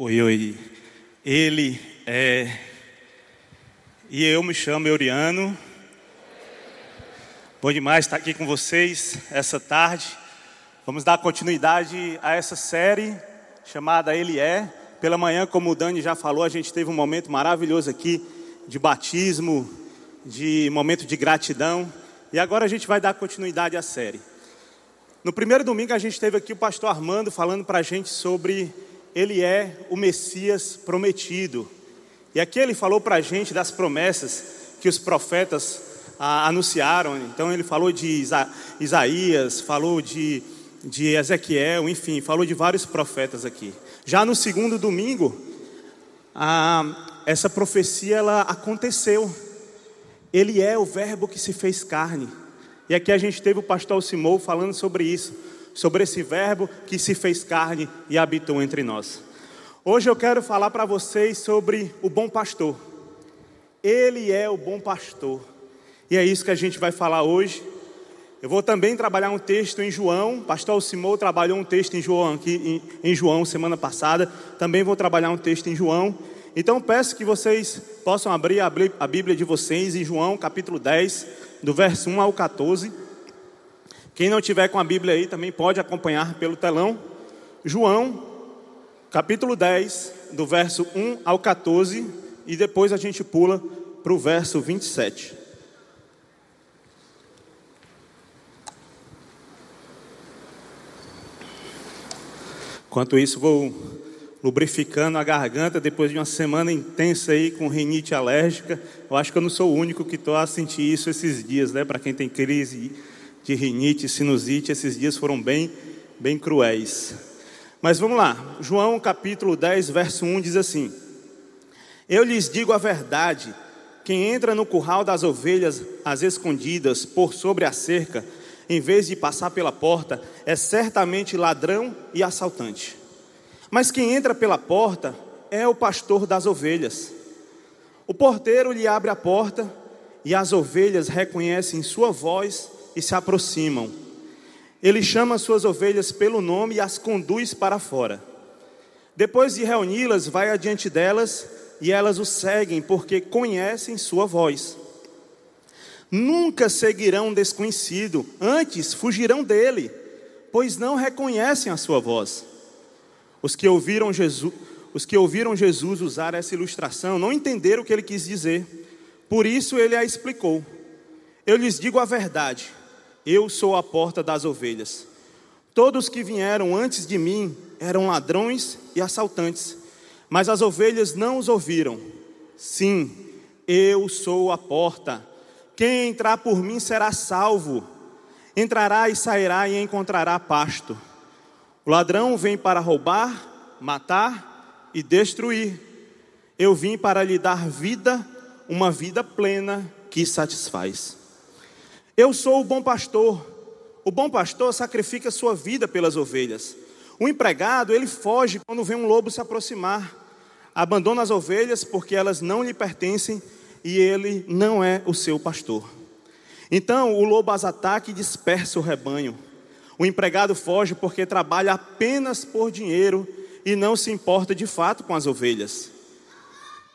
Oi, oi. Ele é. E eu me chamo Euriano. Bom demais estar aqui com vocês essa tarde. Vamos dar continuidade a essa série chamada Ele é. Pela manhã, como o Dani já falou, a gente teve um momento maravilhoso aqui de batismo, de momento de gratidão. E agora a gente vai dar continuidade à série. No primeiro domingo a gente teve aqui o pastor Armando falando para a gente sobre ele é o Messias prometido. E aqui ele falou para a gente das promessas que os profetas ah, anunciaram. Então ele falou de Isa Isaías, falou de, de Ezequiel, enfim, falou de vários profetas aqui. Já no segundo domingo, ah, essa profecia ela aconteceu. Ele é o Verbo que se fez carne. E aqui a gente teve o pastor Simão falando sobre isso sobre esse Verbo que se fez carne e habitou entre nós. Hoje eu quero falar para vocês sobre o bom pastor. Ele é o bom pastor. E é isso que a gente vai falar hoje. Eu vou também trabalhar um texto em João. Pastor Alcimou trabalhou um texto em João aqui em, em João semana passada. Também vou trabalhar um texto em João. Então peço que vocês possam abrir a Bíblia de vocês em João capítulo 10, do verso 1 ao 14. Quem não tiver com a Bíblia aí também pode acompanhar pelo telão. João, capítulo 10, do verso 1 ao 14, e depois a gente pula para o verso 27. Enquanto isso, vou lubrificando a garganta depois de uma semana intensa aí com rinite alérgica. Eu acho que eu não sou o único que estou a sentir isso esses dias, né? Para quem tem crise de rinite, sinusite, esses dias foram bem, bem cruéis. Mas vamos lá, João capítulo 10, verso 1 diz assim: Eu lhes digo a verdade, quem entra no curral das ovelhas às escondidas por sobre a cerca, em vez de passar pela porta, é certamente ladrão e assaltante. Mas quem entra pela porta é o pastor das ovelhas. O porteiro lhe abre a porta e as ovelhas reconhecem sua voz e se aproximam. Ele chama suas ovelhas pelo nome e as conduz para fora. Depois de reuni-las, vai adiante delas e elas o seguem, porque conhecem sua voz. Nunca seguirão um desconhecido, antes fugirão dele, pois não reconhecem a sua voz. Os que ouviram Jesus, os que ouviram Jesus usar essa ilustração não entenderam o que ele quis dizer. Por isso ele a explicou. Eu lhes digo a verdade: eu sou a porta das ovelhas. Todos que vieram antes de mim eram ladrões e assaltantes, mas as ovelhas não os ouviram. Sim, eu sou a porta. Quem entrar por mim será salvo. Entrará e sairá e encontrará pasto. O ladrão vem para roubar, matar e destruir. Eu vim para lhe dar vida, uma vida plena que satisfaz. Eu sou o bom pastor. O bom pastor sacrifica sua vida pelas ovelhas. O empregado, ele foge quando vê um lobo se aproximar. Abandona as ovelhas porque elas não lhe pertencem e ele não é o seu pastor. Então o lobo as ataca e dispersa o rebanho. O empregado foge porque trabalha apenas por dinheiro e não se importa de fato com as ovelhas.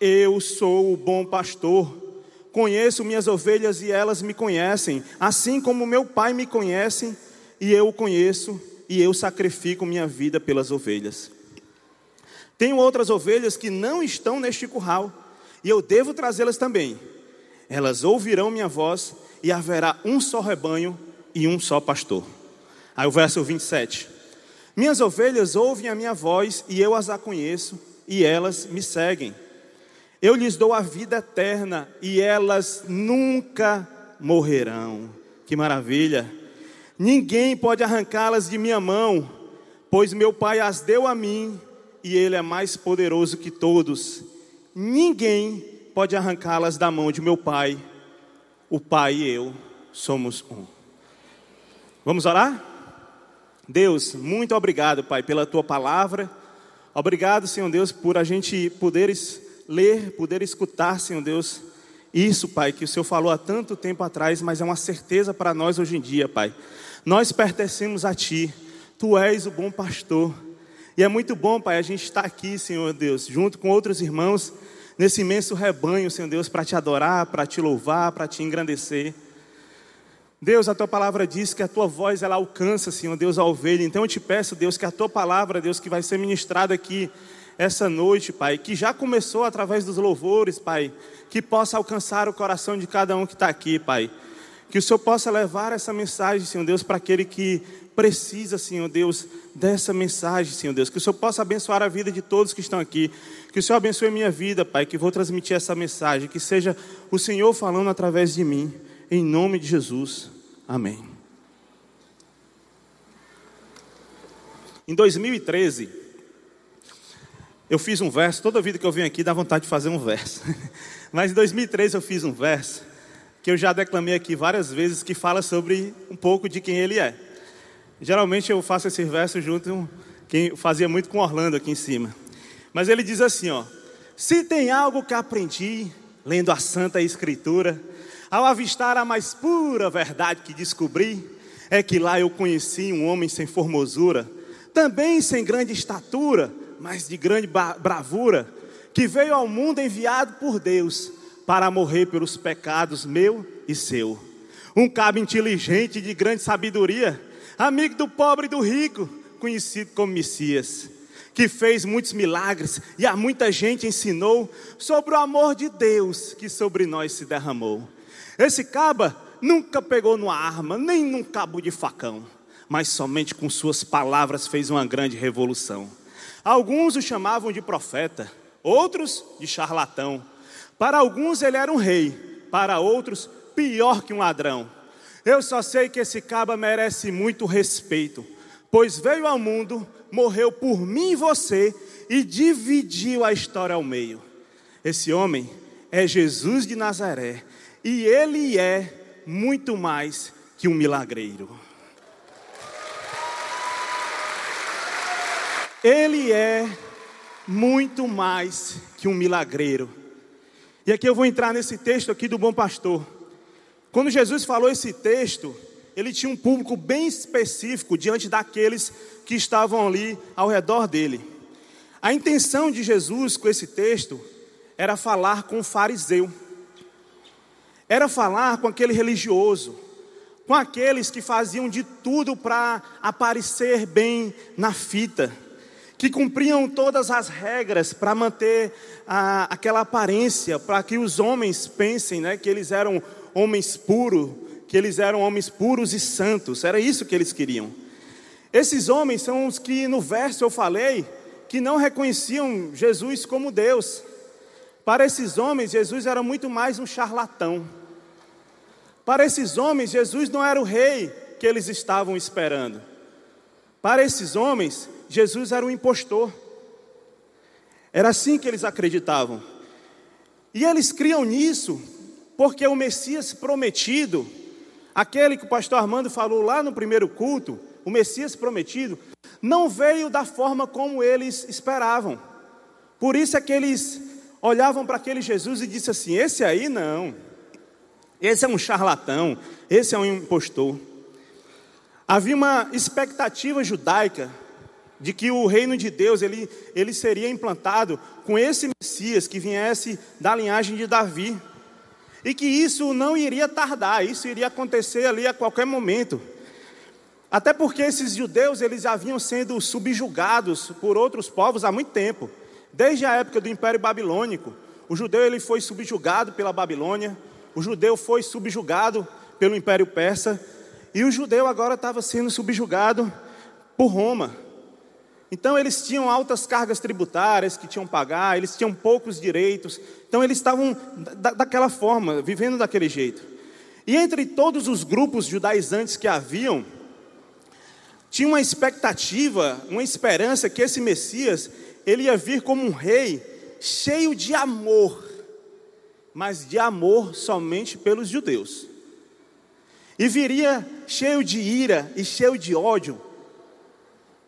Eu sou o bom pastor. Conheço minhas ovelhas e elas me conhecem, assim como meu Pai me conhece e eu o conheço e eu sacrifico minha vida pelas ovelhas. Tenho outras ovelhas que não estão neste curral e eu devo trazê-las também. Elas ouvirão minha voz e haverá um só rebanho e um só pastor. Aí o verso 27. Minhas ovelhas ouvem a minha voz e eu as conheço e elas me seguem. Eu lhes dou a vida eterna e elas nunca morrerão. Que maravilha! Ninguém pode arrancá-las de minha mão, pois meu Pai as deu a mim e Ele é mais poderoso que todos. Ninguém pode arrancá-las da mão de meu Pai. O Pai e eu somos um. Vamos orar? Deus, muito obrigado, Pai, pela tua palavra. Obrigado, Senhor Deus, por a gente poder ler, poder escutar, Senhor Deus, isso, Pai, que o Senhor falou há tanto tempo atrás, mas é uma certeza para nós hoje em dia, Pai. Nós pertencemos a Ti, Tu és o bom pastor, E é muito bom, Pai, a gente estar aqui, Senhor Deus, junto com outros irmãos, nesse imenso rebanho, Senhor Deus, para te adorar, para te louvar, para te engrandecer. Deus, a tua palavra diz que a tua voz ela alcança, Senhor Deus, a ovelha. Então eu te peço, Deus, que a tua palavra, Deus, que vai ser ministrada aqui essa noite, Pai, que já começou através dos louvores, Pai, que possa alcançar o coração de cada um que está aqui, Pai. Que o Senhor possa levar essa mensagem, Senhor Deus, para aquele que precisa, Senhor Deus, dessa mensagem, Senhor Deus. Que o Senhor possa abençoar a vida de todos que estão aqui. Que o Senhor abençoe minha vida, Pai, que vou transmitir essa mensagem. Que seja o Senhor falando através de mim. Em nome de Jesus. Amém. Em 2013, eu fiz um verso, toda vida que eu venho aqui dá vontade de fazer um verso. Mas em 2013 eu fiz um verso que eu já declamei aqui várias vezes que fala sobre um pouco de quem ele é. Geralmente eu faço esse verso junto quem fazia muito com Orlando aqui em cima. Mas ele diz assim, ó: Se tem algo que aprendi lendo a Santa Escritura, ao avistar a mais pura verdade que descobri, é que lá eu conheci um homem sem formosura, também sem grande estatura, mas de grande bravura, que veio ao mundo enviado por Deus para morrer pelos pecados meu e seu. Um cabo inteligente de grande sabedoria, amigo do pobre e do rico, conhecido como Messias, que fez muitos milagres e a muita gente ensinou sobre o amor de Deus que sobre nós se derramou. Esse caba nunca pegou numa arma, nem num cabo de facão, mas somente com suas palavras fez uma grande revolução. Alguns o chamavam de profeta, outros de charlatão. Para alguns ele era um rei, para outros, pior que um ladrão. Eu só sei que esse caba merece muito respeito, pois veio ao mundo, morreu por mim e você e dividiu a história ao meio. Esse homem é Jesus de Nazaré e ele é muito mais que um milagreiro. Ele é muito mais que um milagreiro. E aqui eu vou entrar nesse texto aqui do bom pastor. Quando Jesus falou esse texto, ele tinha um público bem específico diante daqueles que estavam ali ao redor dele. A intenção de Jesus com esse texto era falar com o fariseu era falar com aquele religioso, com aqueles que faziam de tudo para aparecer bem na fita, que cumpriam todas as regras para manter a, aquela aparência, para que os homens pensem né, que eles eram homens puros, que eles eram homens puros e santos, era isso que eles queriam. Esses homens são os que no verso eu falei que não reconheciam Jesus como Deus. Para esses homens, Jesus era muito mais um charlatão. Para esses homens, Jesus não era o rei que eles estavam esperando. Para esses homens, Jesus era um impostor. Era assim que eles acreditavam. E eles criam nisso porque o Messias prometido, aquele que o pastor Armando falou lá no primeiro culto, o Messias prometido, não veio da forma como eles esperavam. Por isso é que eles olhavam para aquele Jesus e disseram assim: esse aí não. Esse é um charlatão, esse é um impostor. Havia uma expectativa judaica de que o reino de Deus ele, ele seria implantado com esse Messias que viesse da linhagem de Davi. E que isso não iria tardar, isso iria acontecer ali a qualquer momento. Até porque esses judeus eles haviam sendo subjugados por outros povos há muito tempo. Desde a época do Império Babilônico, o judeu ele foi subjugado pela Babilônia, o judeu foi subjugado pelo Império Persa e o judeu agora estava sendo subjugado por Roma. Então eles tinham altas cargas tributárias que tinham pagar, eles tinham poucos direitos. Então eles estavam da, daquela forma, vivendo daquele jeito. E entre todos os grupos judaizantes que haviam, tinha uma expectativa, uma esperança que esse Messias ele ia vir como um rei cheio de amor mas de amor somente pelos judeus. E viria cheio de ira e cheio de ódio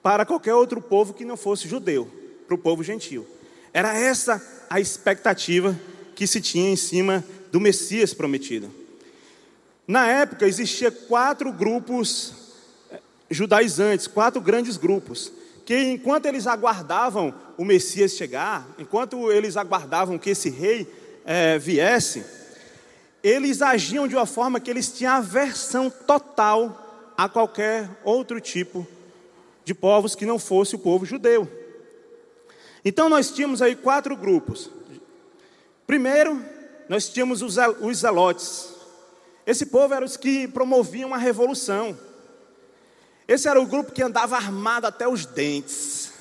para qualquer outro povo que não fosse judeu, para o povo gentil. Era essa a expectativa que se tinha em cima do Messias prometido. Na época existia quatro grupos eh, judaizantes, quatro grandes grupos, que enquanto eles aguardavam o Messias chegar, enquanto eles aguardavam que esse rei é, viesse, eles agiam de uma forma que eles tinham aversão total a qualquer outro tipo de povos que não fosse o povo judeu. Então nós tínhamos aí quatro grupos. Primeiro, nós tínhamos os zelotes. Esse povo era os que promoviam a revolução. Esse era o grupo que andava armado até os dentes.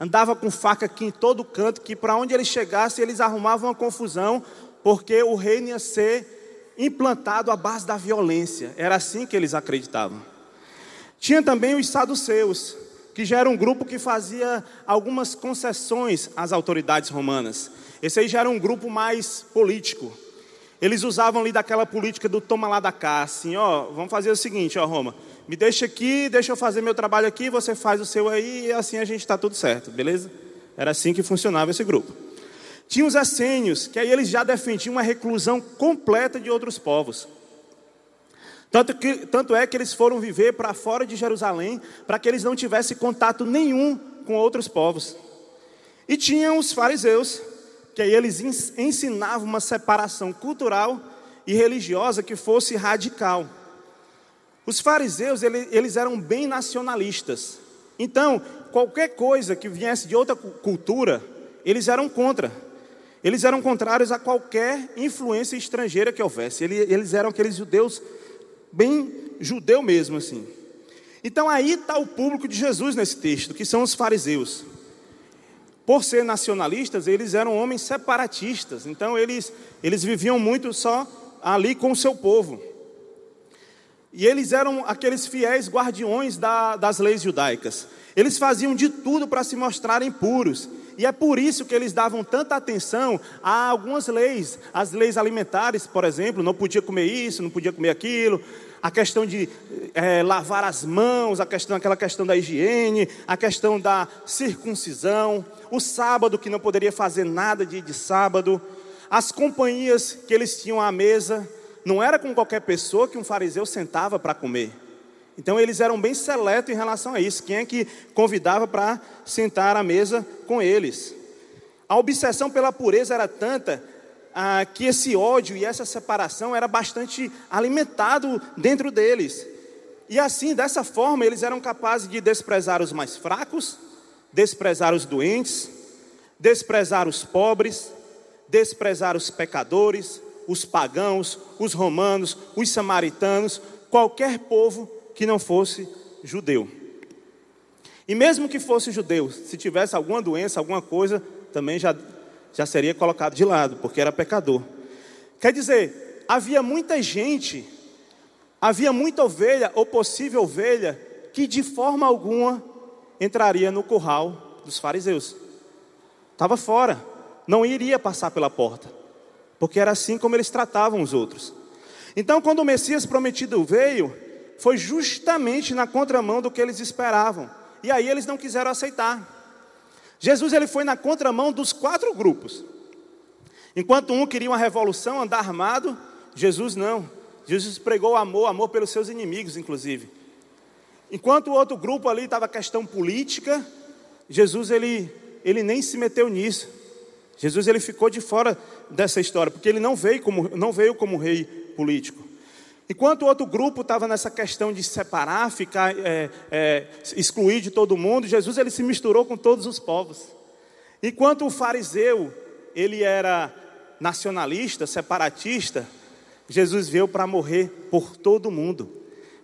Andava com faca aqui em todo canto, que para onde eles chegassem, eles arrumavam uma confusão, porque o reino ia ser implantado à base da violência. Era assim que eles acreditavam. Tinha também os saduceus, que já era um grupo que fazia algumas concessões às autoridades romanas. Esse aí já era um grupo mais político. Eles usavam ali daquela política do toma lá da cá, assim, ó, vamos fazer o seguinte, ó, Roma, me deixa aqui, deixa eu fazer meu trabalho aqui, você faz o seu aí, e assim a gente está tudo certo, beleza? Era assim que funcionava esse grupo. Tinha os essênios, que aí eles já defendiam uma reclusão completa de outros povos. Tanto, que, tanto é que eles foram viver para fora de Jerusalém, para que eles não tivessem contato nenhum com outros povos. E tinham os fariseus, que aí eles ensinavam uma separação cultural e religiosa que fosse radical. Os fariseus, eles eram bem nacionalistas. Então, qualquer coisa que viesse de outra cultura, eles eram contra. Eles eram contrários a qualquer influência estrangeira que houvesse. Eles eram aqueles judeus bem judeu mesmo assim. Então aí está o público de Jesus nesse texto, que são os fariseus. Por ser nacionalistas, eles eram homens separatistas, então eles, eles viviam muito só ali com o seu povo. E eles eram aqueles fiéis guardiões da, das leis judaicas. Eles faziam de tudo para se mostrarem puros. E é por isso que eles davam tanta atenção a algumas leis, as leis alimentares, por exemplo, não podia comer isso, não podia comer aquilo, a questão de é, lavar as mãos, a questão, aquela questão da higiene, a questão da circuncisão, o sábado que não poderia fazer nada de, de sábado, as companhias que eles tinham à mesa, não era com qualquer pessoa que um fariseu sentava para comer. Então eles eram bem seletos em relação a isso. Quem é que convidava para sentar à mesa com eles? A obsessão pela pureza era tanta ah, que esse ódio e essa separação era bastante alimentado dentro deles. E assim, dessa forma, eles eram capazes de desprezar os mais fracos, desprezar os doentes, desprezar os pobres, desprezar os pecadores, os pagãos, os romanos, os samaritanos, qualquer povo que não fosse judeu. E mesmo que fosse judeu, se tivesse alguma doença, alguma coisa, também já, já seria colocado de lado, porque era pecador. Quer dizer, havia muita gente, havia muita ovelha, ou possível ovelha, que de forma alguma entraria no curral dos fariseus. Estava fora, não iria passar pela porta, porque era assim como eles tratavam os outros. Então, quando o Messias prometido veio, foi justamente na contramão do que eles esperavam. E aí eles não quiseram aceitar. Jesus ele foi na contramão dos quatro grupos. Enquanto um queria uma revolução, andar armado, Jesus não. Jesus pregou amor, amor pelos seus inimigos, inclusive. Enquanto o outro grupo ali estava questão política, Jesus ele, ele nem se meteu nisso. Jesus ele ficou de fora dessa história, porque ele não veio como, não veio como rei político. Enquanto o outro grupo estava nessa questão de separar, ficar, é, é, excluir de todo mundo, Jesus ele se misturou com todos os povos. Enquanto o fariseu ele era nacionalista, separatista, Jesus veio para morrer por todo mundo.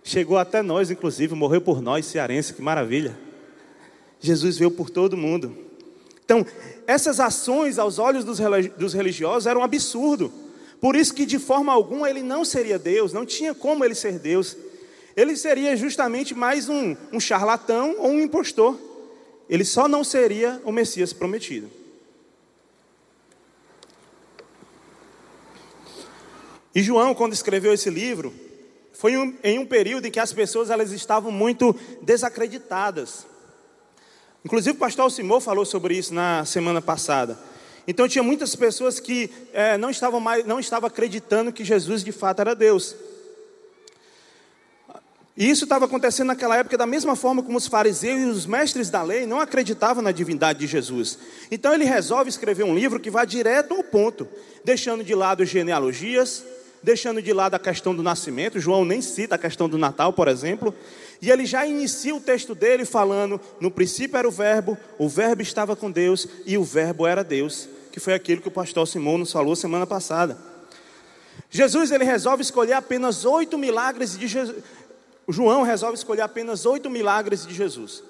Chegou até nós, inclusive, morreu por nós, cearense, que maravilha. Jesus veio por todo mundo. Então, essas ações aos olhos dos religiosos eram um absurdo. Por isso que de forma alguma ele não seria Deus, não tinha como ele ser Deus. Ele seria justamente mais um, um charlatão ou um impostor. Ele só não seria o Messias prometido. E João, quando escreveu esse livro, foi em um período em que as pessoas elas estavam muito desacreditadas. Inclusive o pastor Simão falou sobre isso na semana passada. Então tinha muitas pessoas que é, não estavam mais, não estavam acreditando que Jesus de fato era Deus. E isso estava acontecendo naquela época da mesma forma como os fariseus e os mestres da lei não acreditavam na divindade de Jesus. Então ele resolve escrever um livro que vá direto ao ponto, deixando de lado genealogias, deixando de lado a questão do nascimento. João nem cita a questão do Natal, por exemplo. E ele já inicia o texto dele falando: no princípio era o Verbo, o Verbo estava com Deus e o Verbo era Deus, que foi aquilo que o pastor Simão nos falou semana passada. Jesus ele resolve escolher apenas oito milagres de Jesus. João resolve escolher apenas oito milagres de Jesus.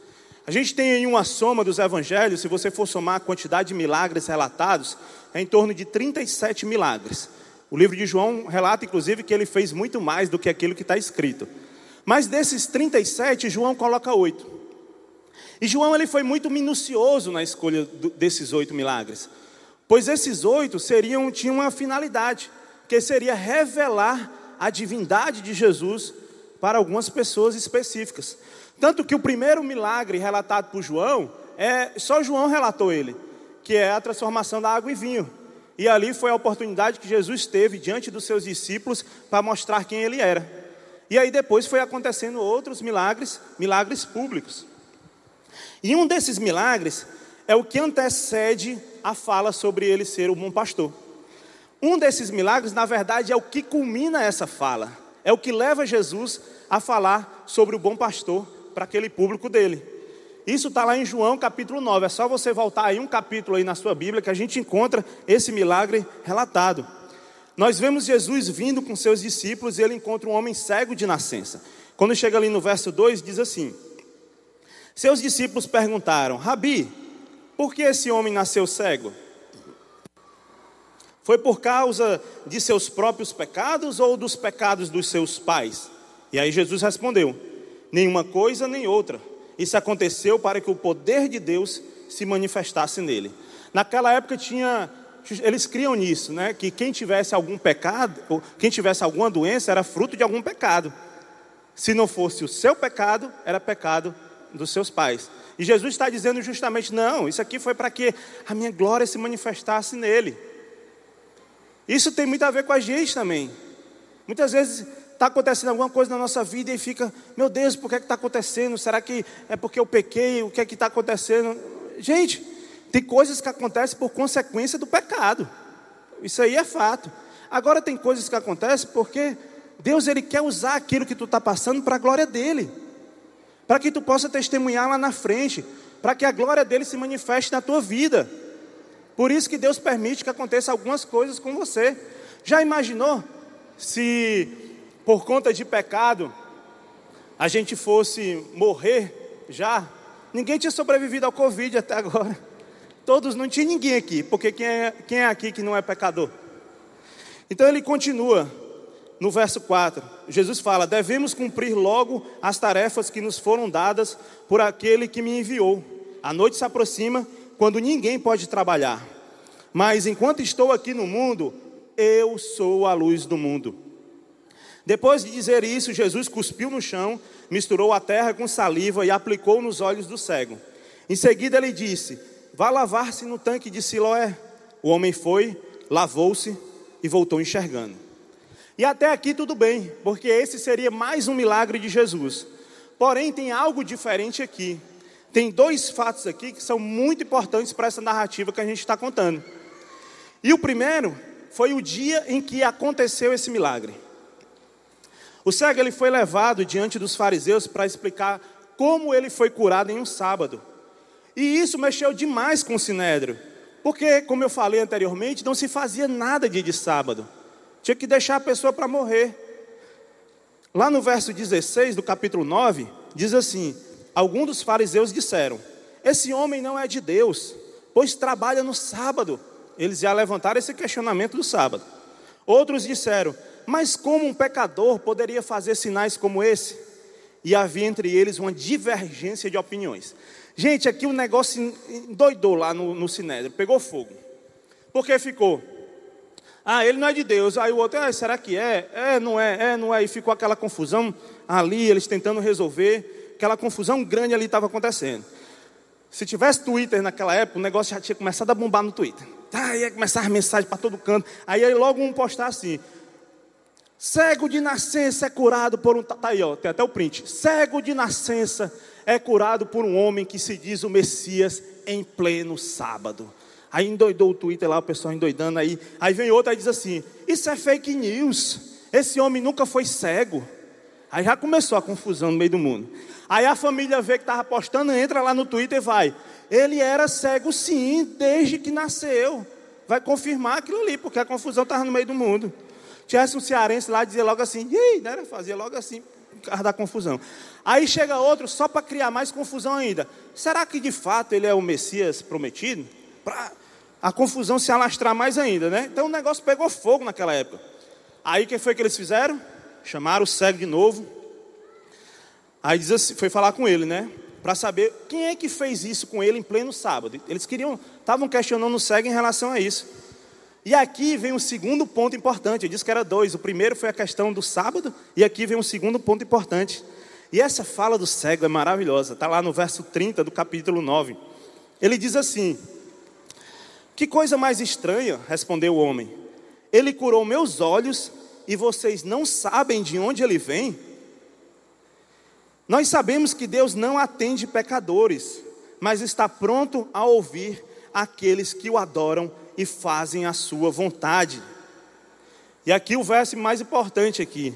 A gente tem aí uma soma dos evangelhos, se você for somar a quantidade de milagres relatados, é em torno de 37 milagres. O livro de João relata, inclusive, que ele fez muito mais do que aquilo que está escrito. Mas desses 37, João coloca oito. E João ele foi muito minucioso na escolha desses oito milagres, pois esses oito seriam tinham uma finalidade, que seria revelar a divindade de Jesus para algumas pessoas específicas. Tanto que o primeiro milagre relatado por João, é só João relatou ele, que é a transformação da água em vinho. E ali foi a oportunidade que Jesus teve diante dos seus discípulos para mostrar quem ele era. E aí depois foi acontecendo outros milagres, milagres públicos. E um desses milagres é o que antecede a fala sobre ele ser o bom pastor. Um desses milagres, na verdade, é o que culmina essa fala. É o que leva Jesus a falar sobre o bom pastor para aquele público dele. Isso está lá em João capítulo 9. É só você voltar aí um capítulo aí na sua Bíblia que a gente encontra esse milagre relatado. Nós vemos Jesus vindo com seus discípulos e ele encontra um homem cego de nascença. Quando chega ali no verso 2, diz assim: Seus discípulos perguntaram: Rabi, por que esse homem nasceu cego? Foi por causa de seus próprios pecados ou dos pecados dos seus pais? E aí Jesus respondeu: Nenhuma coisa nem outra. Isso aconteceu para que o poder de Deus se manifestasse nele. Naquela época tinha eles criam nisso, né? Que quem tivesse algum pecado, quem tivesse alguma doença era fruto de algum pecado. Se não fosse o seu pecado, era pecado dos seus pais. E Jesus está dizendo justamente: não, isso aqui foi para que a minha glória se manifestasse nele. Isso tem muito a ver com a gente também. Muitas vezes está acontecendo alguma coisa na nossa vida e fica, meu Deus, por que está acontecendo? Será que é porque eu pequei? O que é que está acontecendo? Gente, tem coisas que acontecem por consequência do pecado. Isso aí é fato. Agora tem coisas que acontecem porque Deus ele quer usar aquilo que tu está passando para a glória dele, para que tu possa testemunhar lá na frente, para que a glória dele se manifeste na tua vida. Por isso que Deus permite que aconteça algumas coisas com você. Já imaginou se por conta de pecado, a gente fosse morrer já, ninguém tinha sobrevivido ao Covid até agora. Todos, não tinha ninguém aqui, porque quem é, quem é aqui que não é pecador? Então ele continua no verso 4. Jesus fala: Devemos cumprir logo as tarefas que nos foram dadas por aquele que me enviou. A noite se aproxima quando ninguém pode trabalhar. Mas enquanto estou aqui no mundo, eu sou a luz do mundo. Depois de dizer isso, Jesus cuspiu no chão, misturou a terra com saliva e aplicou nos olhos do cego. Em seguida, ele disse: Vá lavar-se no tanque de Siloé. O homem foi, lavou-se e voltou enxergando. E até aqui tudo bem, porque esse seria mais um milagre de Jesus. Porém, tem algo diferente aqui. Tem dois fatos aqui que são muito importantes para essa narrativa que a gente está contando. E o primeiro foi o dia em que aconteceu esse milagre. O cego ele foi levado diante dos fariseus para explicar como ele foi curado em um sábado. E isso mexeu demais com o sinédrio, porque, como eu falei anteriormente, não se fazia nada dia de sábado. Tinha que deixar a pessoa para morrer. Lá no verso 16 do capítulo 9, diz assim: Alguns dos fariseus disseram: Esse homem não é de Deus, pois trabalha no sábado. Eles já levantaram esse questionamento do sábado. Outros disseram: mas como um pecador poderia fazer sinais como esse? E havia entre eles uma divergência de opiniões. Gente, aqui o negócio doidou lá no, no Sinédrio, pegou fogo. Porque ficou. Ah, ele não é de Deus. Aí o outro, ah, será que é? É, não é, é, não é. E ficou aquela confusão ali, eles tentando resolver. Aquela confusão grande ali estava acontecendo. Se tivesse Twitter naquela época, o negócio já tinha começado a bombar no Twitter. Tá, ia começar as mensagens para todo canto. Aí, aí logo um postar assim: Cego de nascença é curado por um. Tá aí, ó, tem até o print. Cego de nascença é curado por um homem que se diz o Messias em pleno sábado. Aí endoidou o Twitter lá, o pessoal endoidando aí. Aí vem outro e diz assim: Isso é fake news. Esse homem nunca foi cego. Aí já começou a confusão no meio do mundo. Aí a família vê que estava postando, entra lá no Twitter e vai. Ele era cego sim, desde que nasceu. Vai confirmar aquilo ali, porque a confusão estava no meio do mundo. Tivesse um cearense lá, dizia logo assim, e né? fazia logo assim, por causa da confusão. Aí chega outro, só para criar mais confusão ainda. Será que de fato ele é o Messias prometido? Para a confusão se alastrar mais ainda, né? Então o negócio pegou fogo naquela época. Aí o que foi que eles fizeram? Chamaram o cego de novo. Aí diz assim, foi falar com ele, né? Para saber quem é que fez isso com ele em pleno sábado. Eles queriam, estavam questionando o cego em relação a isso. E aqui vem um segundo ponto importante. Eu disse que era dois. O primeiro foi a questão do sábado, e aqui vem um segundo ponto importante. E essa fala do cego é maravilhosa. Está lá no verso 30 do capítulo 9. Ele diz assim: Que coisa mais estranha, respondeu o homem. Ele curou meus olhos e vocês não sabem de onde ele vem? Nós sabemos que Deus não atende pecadores, mas está pronto a ouvir aqueles que o adoram e fazem a sua vontade. E aqui o verso mais importante aqui.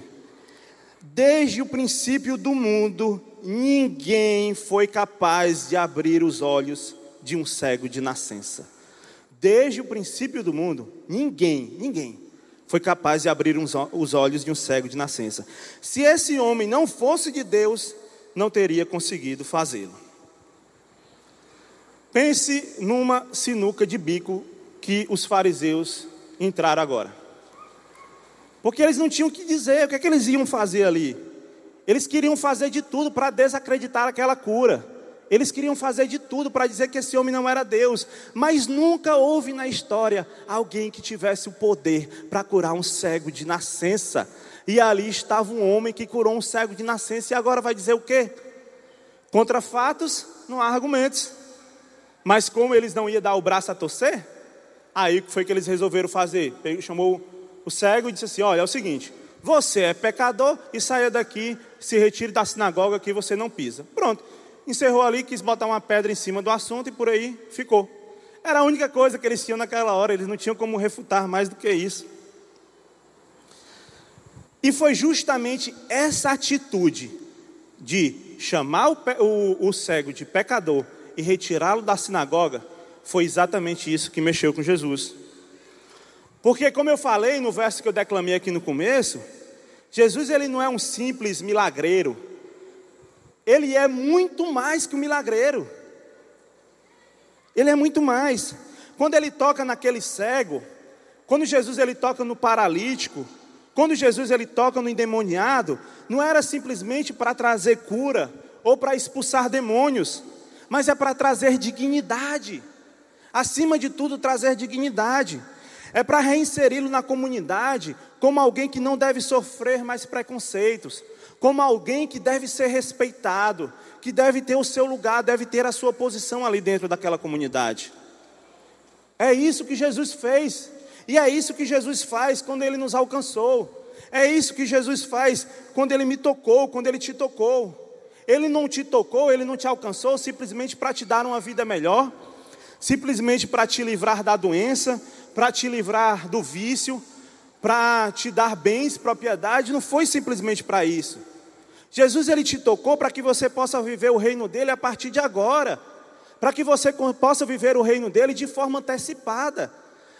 Desde o princípio do mundo, ninguém foi capaz de abrir os olhos de um cego de nascença. Desde o princípio do mundo, ninguém, ninguém foi capaz de abrir os olhos de um cego de nascença. Se esse homem não fosse de Deus, não teria conseguido fazê-lo. Pense numa sinuca de bico que os fariseus entraram agora. Porque eles não tinham o que dizer, o que, é que eles iam fazer ali? Eles queriam fazer de tudo para desacreditar aquela cura. Eles queriam fazer de tudo para dizer que esse homem não era Deus, mas nunca houve na história alguém que tivesse o poder para curar um cego de nascença. E ali estava um homem que curou um cego de nascença, e agora vai dizer o quê? Contra fatos, não há argumentos. Mas como eles não iam dar o braço a torcer, Aí foi que eles resolveram fazer. Chamou o cego e disse assim: Olha, é o seguinte, você é pecador e saia daqui, se retire da sinagoga que você não pisa. Pronto. Encerrou ali, quis botar uma pedra em cima do assunto e por aí ficou. Era a única coisa que eles tinham naquela hora, eles não tinham como refutar mais do que isso. E foi justamente essa atitude de chamar o, o, o cego de pecador e retirá-lo da sinagoga foi exatamente isso que mexeu com Jesus. Porque, como eu falei no verso que eu declamei aqui no começo, Jesus ele não é um simples milagreiro, ele é muito mais que um milagreiro. Ele é muito mais. Quando ele toca naquele cego, quando Jesus ele toca no paralítico, quando Jesus ele toca no endemoniado, não era simplesmente para trazer cura ou para expulsar demônios, mas é para trazer dignidade. Acima de tudo, trazer dignidade. É para reinseri-lo na comunidade como alguém que não deve sofrer mais preconceitos, como alguém que deve ser respeitado, que deve ter o seu lugar, deve ter a sua posição ali dentro daquela comunidade. É isso que Jesus fez, e é isso que Jesus faz quando ele nos alcançou. É isso que Jesus faz quando ele me tocou, quando ele te tocou. Ele não te tocou, ele não te alcançou simplesmente para te dar uma vida melhor simplesmente para te livrar da doença, para te livrar do vício, para te dar bens, propriedade, não foi simplesmente para isso. Jesus ele te tocou para que você possa viver o reino dele a partir de agora, para que você possa viver o reino dele de forma antecipada.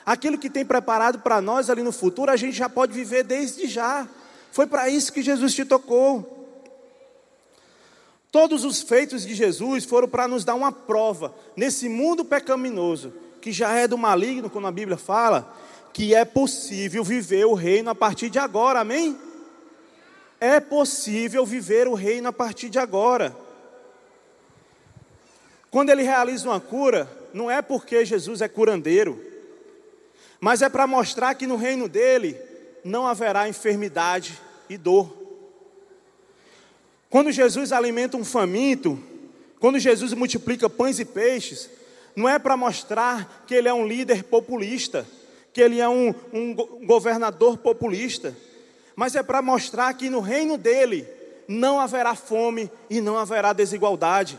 Aquilo que tem preparado para nós ali no futuro, a gente já pode viver desde já. Foi para isso que Jesus te tocou. Todos os feitos de Jesus foram para nos dar uma prova nesse mundo pecaminoso, que já é do maligno, como a Bíblia fala, que é possível viver o reino a partir de agora, amém? É possível viver o reino a partir de agora. Quando ele realiza uma cura, não é porque Jesus é curandeiro, mas é para mostrar que no reino dele não haverá enfermidade e dor. Quando Jesus alimenta um faminto, quando Jesus multiplica pães e peixes, não é para mostrar que ele é um líder populista, que ele é um, um governador populista, mas é para mostrar que no reino dele não haverá fome e não haverá desigualdade.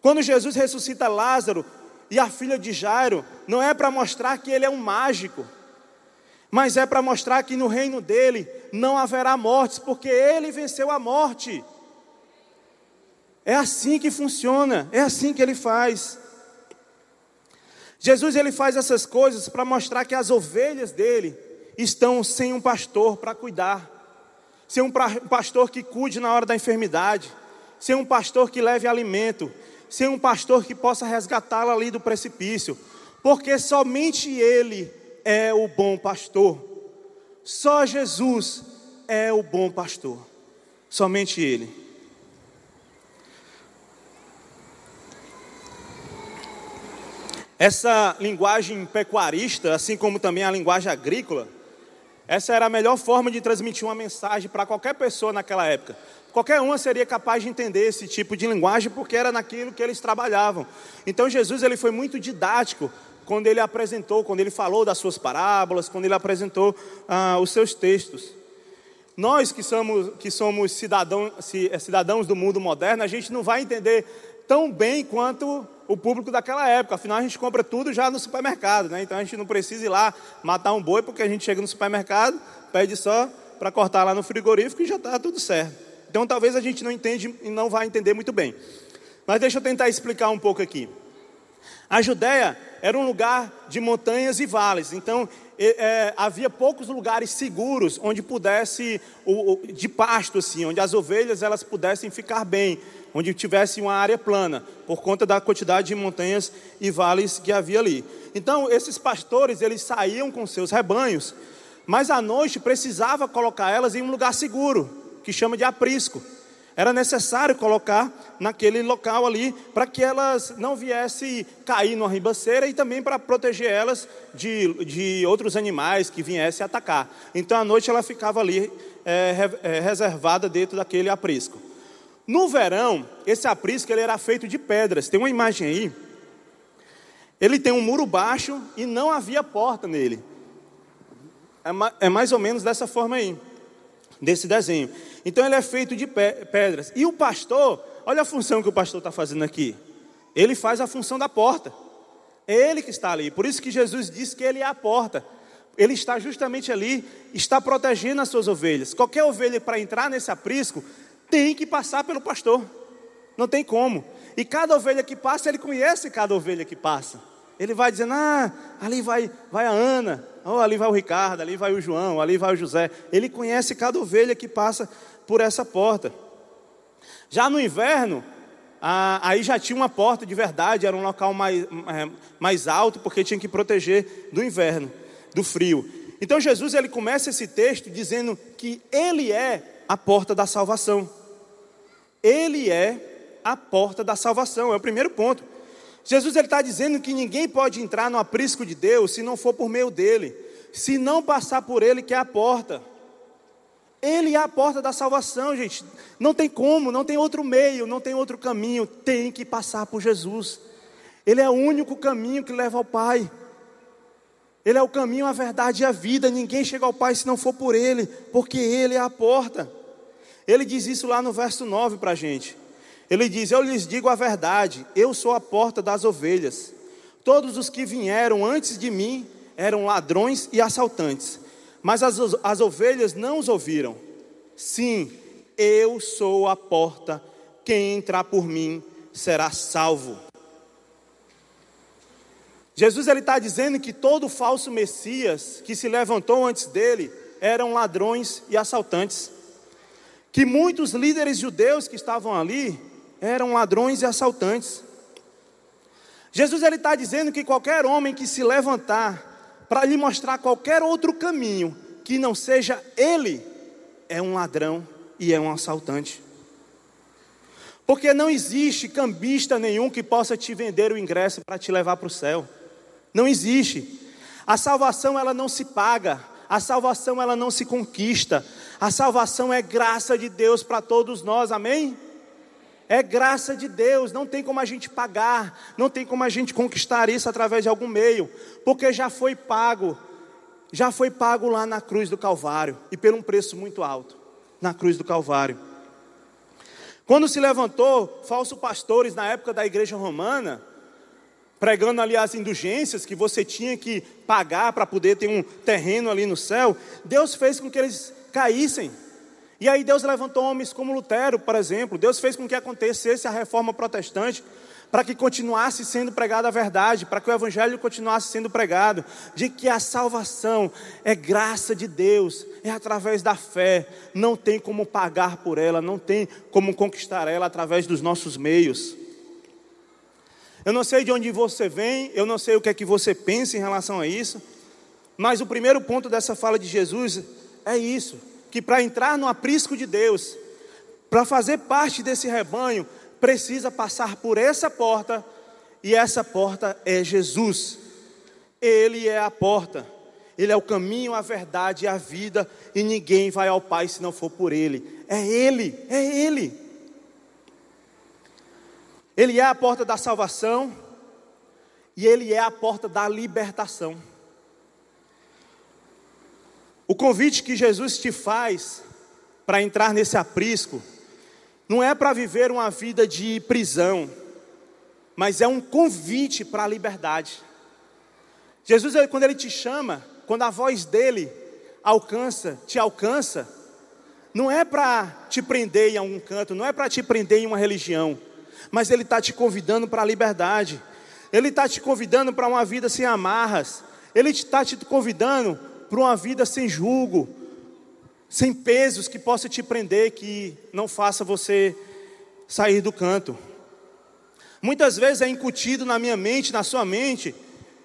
Quando Jesus ressuscita Lázaro e a filha de Jairo, não é para mostrar que ele é um mágico, mas é para mostrar que no reino dele não haverá mortes, porque ele venceu a morte. É assim que funciona, é assim que ele faz. Jesus ele faz essas coisas para mostrar que as ovelhas dele estão sem um pastor para cuidar, sem um pastor que cuide na hora da enfermidade, sem um pastor que leve alimento, sem um pastor que possa resgatá-la ali do precipício, porque somente ele é o bom pastor. Só Jesus é o bom pastor. Somente ele. Essa linguagem pecuarista, assim como também a linguagem agrícola, essa era a melhor forma de transmitir uma mensagem para qualquer pessoa naquela época. Qualquer uma seria capaz de entender esse tipo de linguagem porque era naquilo que eles trabalhavam. Então Jesus ele foi muito didático quando ele apresentou, quando ele falou das suas parábolas, quando ele apresentou ah, os seus textos. Nós que somos, que somos cidadão, eh, cidadãos do mundo moderno, a gente não vai entender tão bem quanto o público daquela época. Afinal, a gente compra tudo já no supermercado, né? Então a gente não precisa ir lá matar um boi, porque a gente chega no supermercado, pede só para cortar lá no frigorífico e já está tudo certo. Então talvez a gente não entende e não vai entender muito bem. Mas deixa eu tentar explicar um pouco aqui. A Judéia era um lugar de montanhas e vales, então é, havia poucos lugares seguros onde pudesse, de pasto assim, onde as ovelhas elas pudessem ficar bem, onde tivesse uma área plana, por conta da quantidade de montanhas e vales que havia ali. Então, esses pastores, eles saíam com seus rebanhos, mas à noite precisava colocar elas em um lugar seguro, que chama de aprisco. Era necessário colocar naquele local ali, para que elas não viessem cair numa ribanceira e também para proteger elas de, de outros animais que viessem atacar. Então, à noite ela ficava ali é, é, reservada dentro daquele aprisco. No verão, esse aprisco ele era feito de pedras. Tem uma imagem aí. Ele tem um muro baixo e não havia porta nele. É, é mais ou menos dessa forma aí, desse desenho. Então ele é feito de pedras. E o pastor, olha a função que o pastor está fazendo aqui. Ele faz a função da porta. É ele que está ali. Por isso que Jesus disse que ele é a porta. Ele está justamente ali, está protegendo as suas ovelhas. Qualquer ovelha para entrar nesse aprisco tem que passar pelo pastor. Não tem como. E cada ovelha que passa, ele conhece cada ovelha que passa. Ele vai dizendo: Ah, ali vai, vai a Ana, oh, ali vai o Ricardo, ali vai o João, ali vai o José. Ele conhece cada ovelha que passa por essa porta. Já no inverno, ah, aí já tinha uma porta de verdade, era um local mais, é, mais alto, porque tinha que proteger do inverno, do frio. Então Jesus ele começa esse texto dizendo que ele é a porta da salvação. Ele é a porta da salvação, é o primeiro ponto. Jesus está dizendo que ninguém pode entrar no aprisco de Deus se não for por meio dele, se não passar por ele, que é a porta. Ele é a porta da salvação, gente. Não tem como, não tem outro meio, não tem outro caminho, tem que passar por Jesus. Ele é o único caminho que leva ao Pai. Ele é o caminho, a verdade e a vida. Ninguém chega ao Pai se não for por Ele, porque Ele é a porta. Ele diz isso lá no verso 9 para a gente. Ele diz: Eu lhes digo a verdade, eu sou a porta das ovelhas. Todos os que vieram antes de mim eram ladrões e assaltantes, mas as, as ovelhas não os ouviram. Sim, eu sou a porta, quem entrar por mim será salvo. Jesus ele está dizendo que todo falso Messias que se levantou antes dele eram ladrões e assaltantes que muitos líderes judeus que estavam ali eram ladrões e assaltantes. Jesus ele está dizendo que qualquer homem que se levantar para lhe mostrar qualquer outro caminho que não seja ele, é um ladrão e é um assaltante. Porque não existe cambista nenhum que possa te vender o ingresso para te levar para o céu. Não existe. A salvação ela não se paga, a salvação ela não se conquista. A salvação é graça de Deus para todos nós. Amém? É graça de Deus, não tem como a gente pagar, não tem como a gente conquistar isso através de algum meio, porque já foi pago, já foi pago lá na cruz do Calvário e por um preço muito alto na cruz do Calvário. Quando se levantou falsos pastores na época da igreja romana, pregando ali as indulgências que você tinha que pagar para poder ter um terreno ali no céu, Deus fez com que eles caíssem. E aí Deus levantou homens como Lutero, por exemplo. Deus fez com que acontecesse a reforma protestante para que continuasse sendo pregada a verdade, para que o evangelho continuasse sendo pregado, de que a salvação é graça de Deus, é através da fé, não tem como pagar por ela, não tem como conquistar ela através dos nossos meios. Eu não sei de onde você vem, eu não sei o que é que você pensa em relação a isso, mas o primeiro ponto dessa fala de Jesus é isso: que para entrar no aprisco de Deus, para fazer parte desse rebanho, precisa passar por essa porta, e essa porta é Jesus. Ele é a porta, Ele é o caminho, a verdade e a vida, e ninguém vai ao Pai se não for por Ele. É Ele, é Ele. Ele é a porta da salvação e ele é a porta da libertação. O convite que Jesus te faz para entrar nesse aprisco não é para viver uma vida de prisão, mas é um convite para a liberdade. Jesus, quando ele te chama, quando a voz dele alcança, te alcança, não é para te prender em algum canto, não é para te prender em uma religião mas Ele está te convidando para a liberdade, Ele está te convidando para uma vida sem amarras, Ele está te convidando para uma vida sem julgo, sem pesos que possa te prender, que não faça você sair do canto. Muitas vezes é incutido na minha mente, na sua mente,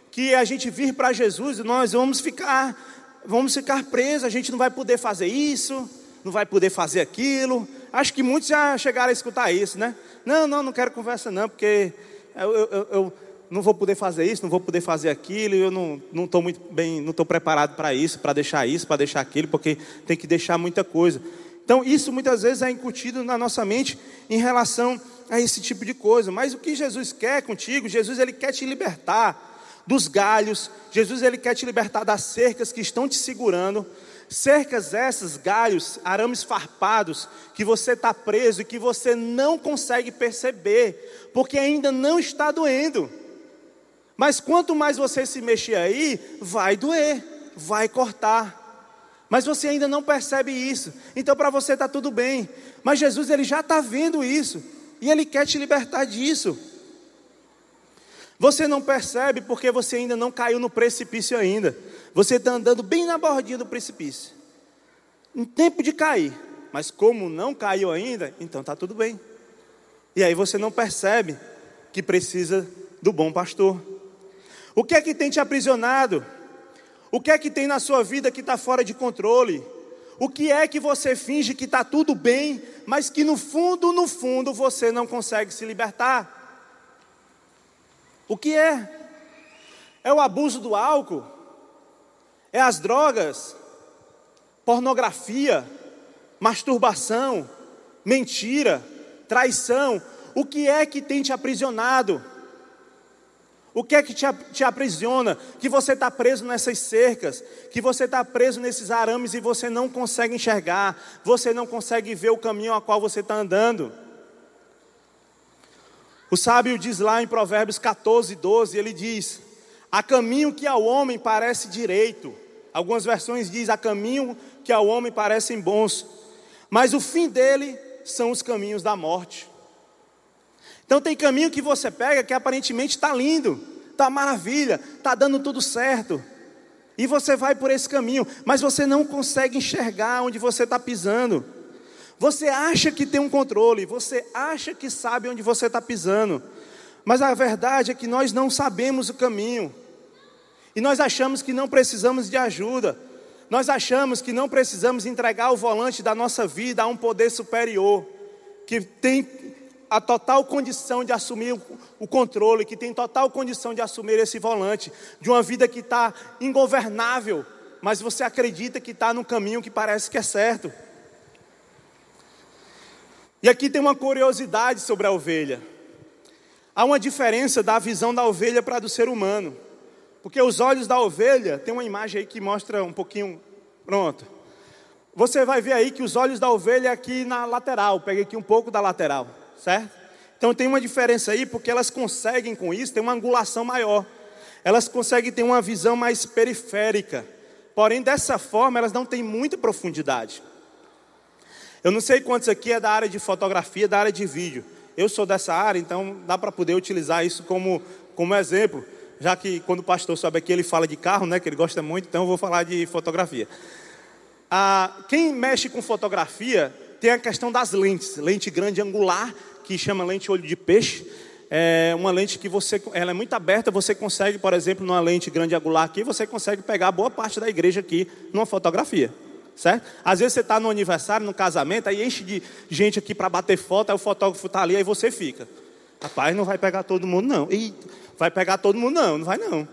que a gente vir para Jesus e nós vamos ficar, vamos ficar presos, a gente não vai poder fazer isso, não vai poder fazer aquilo. Acho que muitos já chegaram a escutar isso, né? Não, não, não quero conversa não, porque eu, eu, eu não vou poder fazer isso, não vou poder fazer aquilo, eu não estou muito bem, não estou preparado para isso, para deixar isso, para deixar aquilo, porque tem que deixar muita coisa. Então, isso muitas vezes é incutido na nossa mente em relação a esse tipo de coisa. Mas o que Jesus quer contigo? Jesus ele quer te libertar dos galhos. Jesus ele quer te libertar das cercas que estão te segurando. Cercas essas, galhos, arames farpados, que você está preso e que você não consegue perceber, porque ainda não está doendo. Mas quanto mais você se mexer aí, vai doer, vai cortar. Mas você ainda não percebe isso. Então para você está tudo bem. Mas Jesus ele já está vendo isso. E ele quer te libertar disso. Você não percebe porque você ainda não caiu no precipício ainda. Você está andando bem na bordinha do precipício. Em tempo de cair. Mas como não caiu ainda, então está tudo bem. E aí você não percebe que precisa do bom pastor. O que é que tem te aprisionado? O que é que tem na sua vida que está fora de controle? O que é que você finge que está tudo bem, mas que no fundo, no fundo, você não consegue se libertar? O que é? É o abuso do álcool? É as drogas, pornografia, masturbação, mentira, traição. O que é que tem te aprisionado? O que é que te, aprisiona? Que você está preso nessas cercas, que você está preso nesses arames e você não consegue enxergar, você não consegue ver o caminho a qual você está andando. O sábio diz lá em Provérbios 14, 12, ele diz: Há caminho que ao homem parece direito. Algumas versões diz há caminho que ao homem parecem bons, mas o fim dele são os caminhos da morte. Então tem caminho que você pega que aparentemente está lindo, está maravilha, está dando tudo certo. E você vai por esse caminho, mas você não consegue enxergar onde você está pisando. Você acha que tem um controle, você acha que sabe onde você está pisando, mas a verdade é que nós não sabemos o caminho. E nós achamos que não precisamos de ajuda. Nós achamos que não precisamos entregar o volante da nossa vida a um poder superior, que tem a total condição de assumir o controle, que tem total condição de assumir esse volante, de uma vida que está ingovernável, mas você acredita que está no caminho que parece que é certo. E aqui tem uma curiosidade sobre a ovelha. Há uma diferença da visão da ovelha para a do ser humano. Porque os olhos da ovelha, tem uma imagem aí que mostra um pouquinho. Pronto. Você vai ver aí que os olhos da ovelha é aqui na lateral, peguei aqui um pouco da lateral, certo? Então tem uma diferença aí, porque elas conseguem com isso ter uma angulação maior. Elas conseguem ter uma visão mais periférica. Porém, dessa forma, elas não têm muita profundidade. Eu não sei quantos aqui é da área de fotografia, da área de vídeo. Eu sou dessa área, então dá para poder utilizar isso como, como exemplo. Já que quando o pastor sobe aqui, ele fala de carro, né? Que ele gosta muito, então eu vou falar de fotografia. Ah, quem mexe com fotografia tem a questão das lentes, lente grande angular, que chama lente olho de peixe. É uma lente que você, ela é muito aberta, você consegue, por exemplo, numa lente grande angular aqui, você consegue pegar boa parte da igreja aqui numa fotografia certo? Às vezes você está no aniversário, no casamento, aí enche de gente aqui para bater foto, aí o fotógrafo está ali, aí você fica. Rapaz, não vai pegar todo mundo não. E vai pegar todo mundo não, não vai não.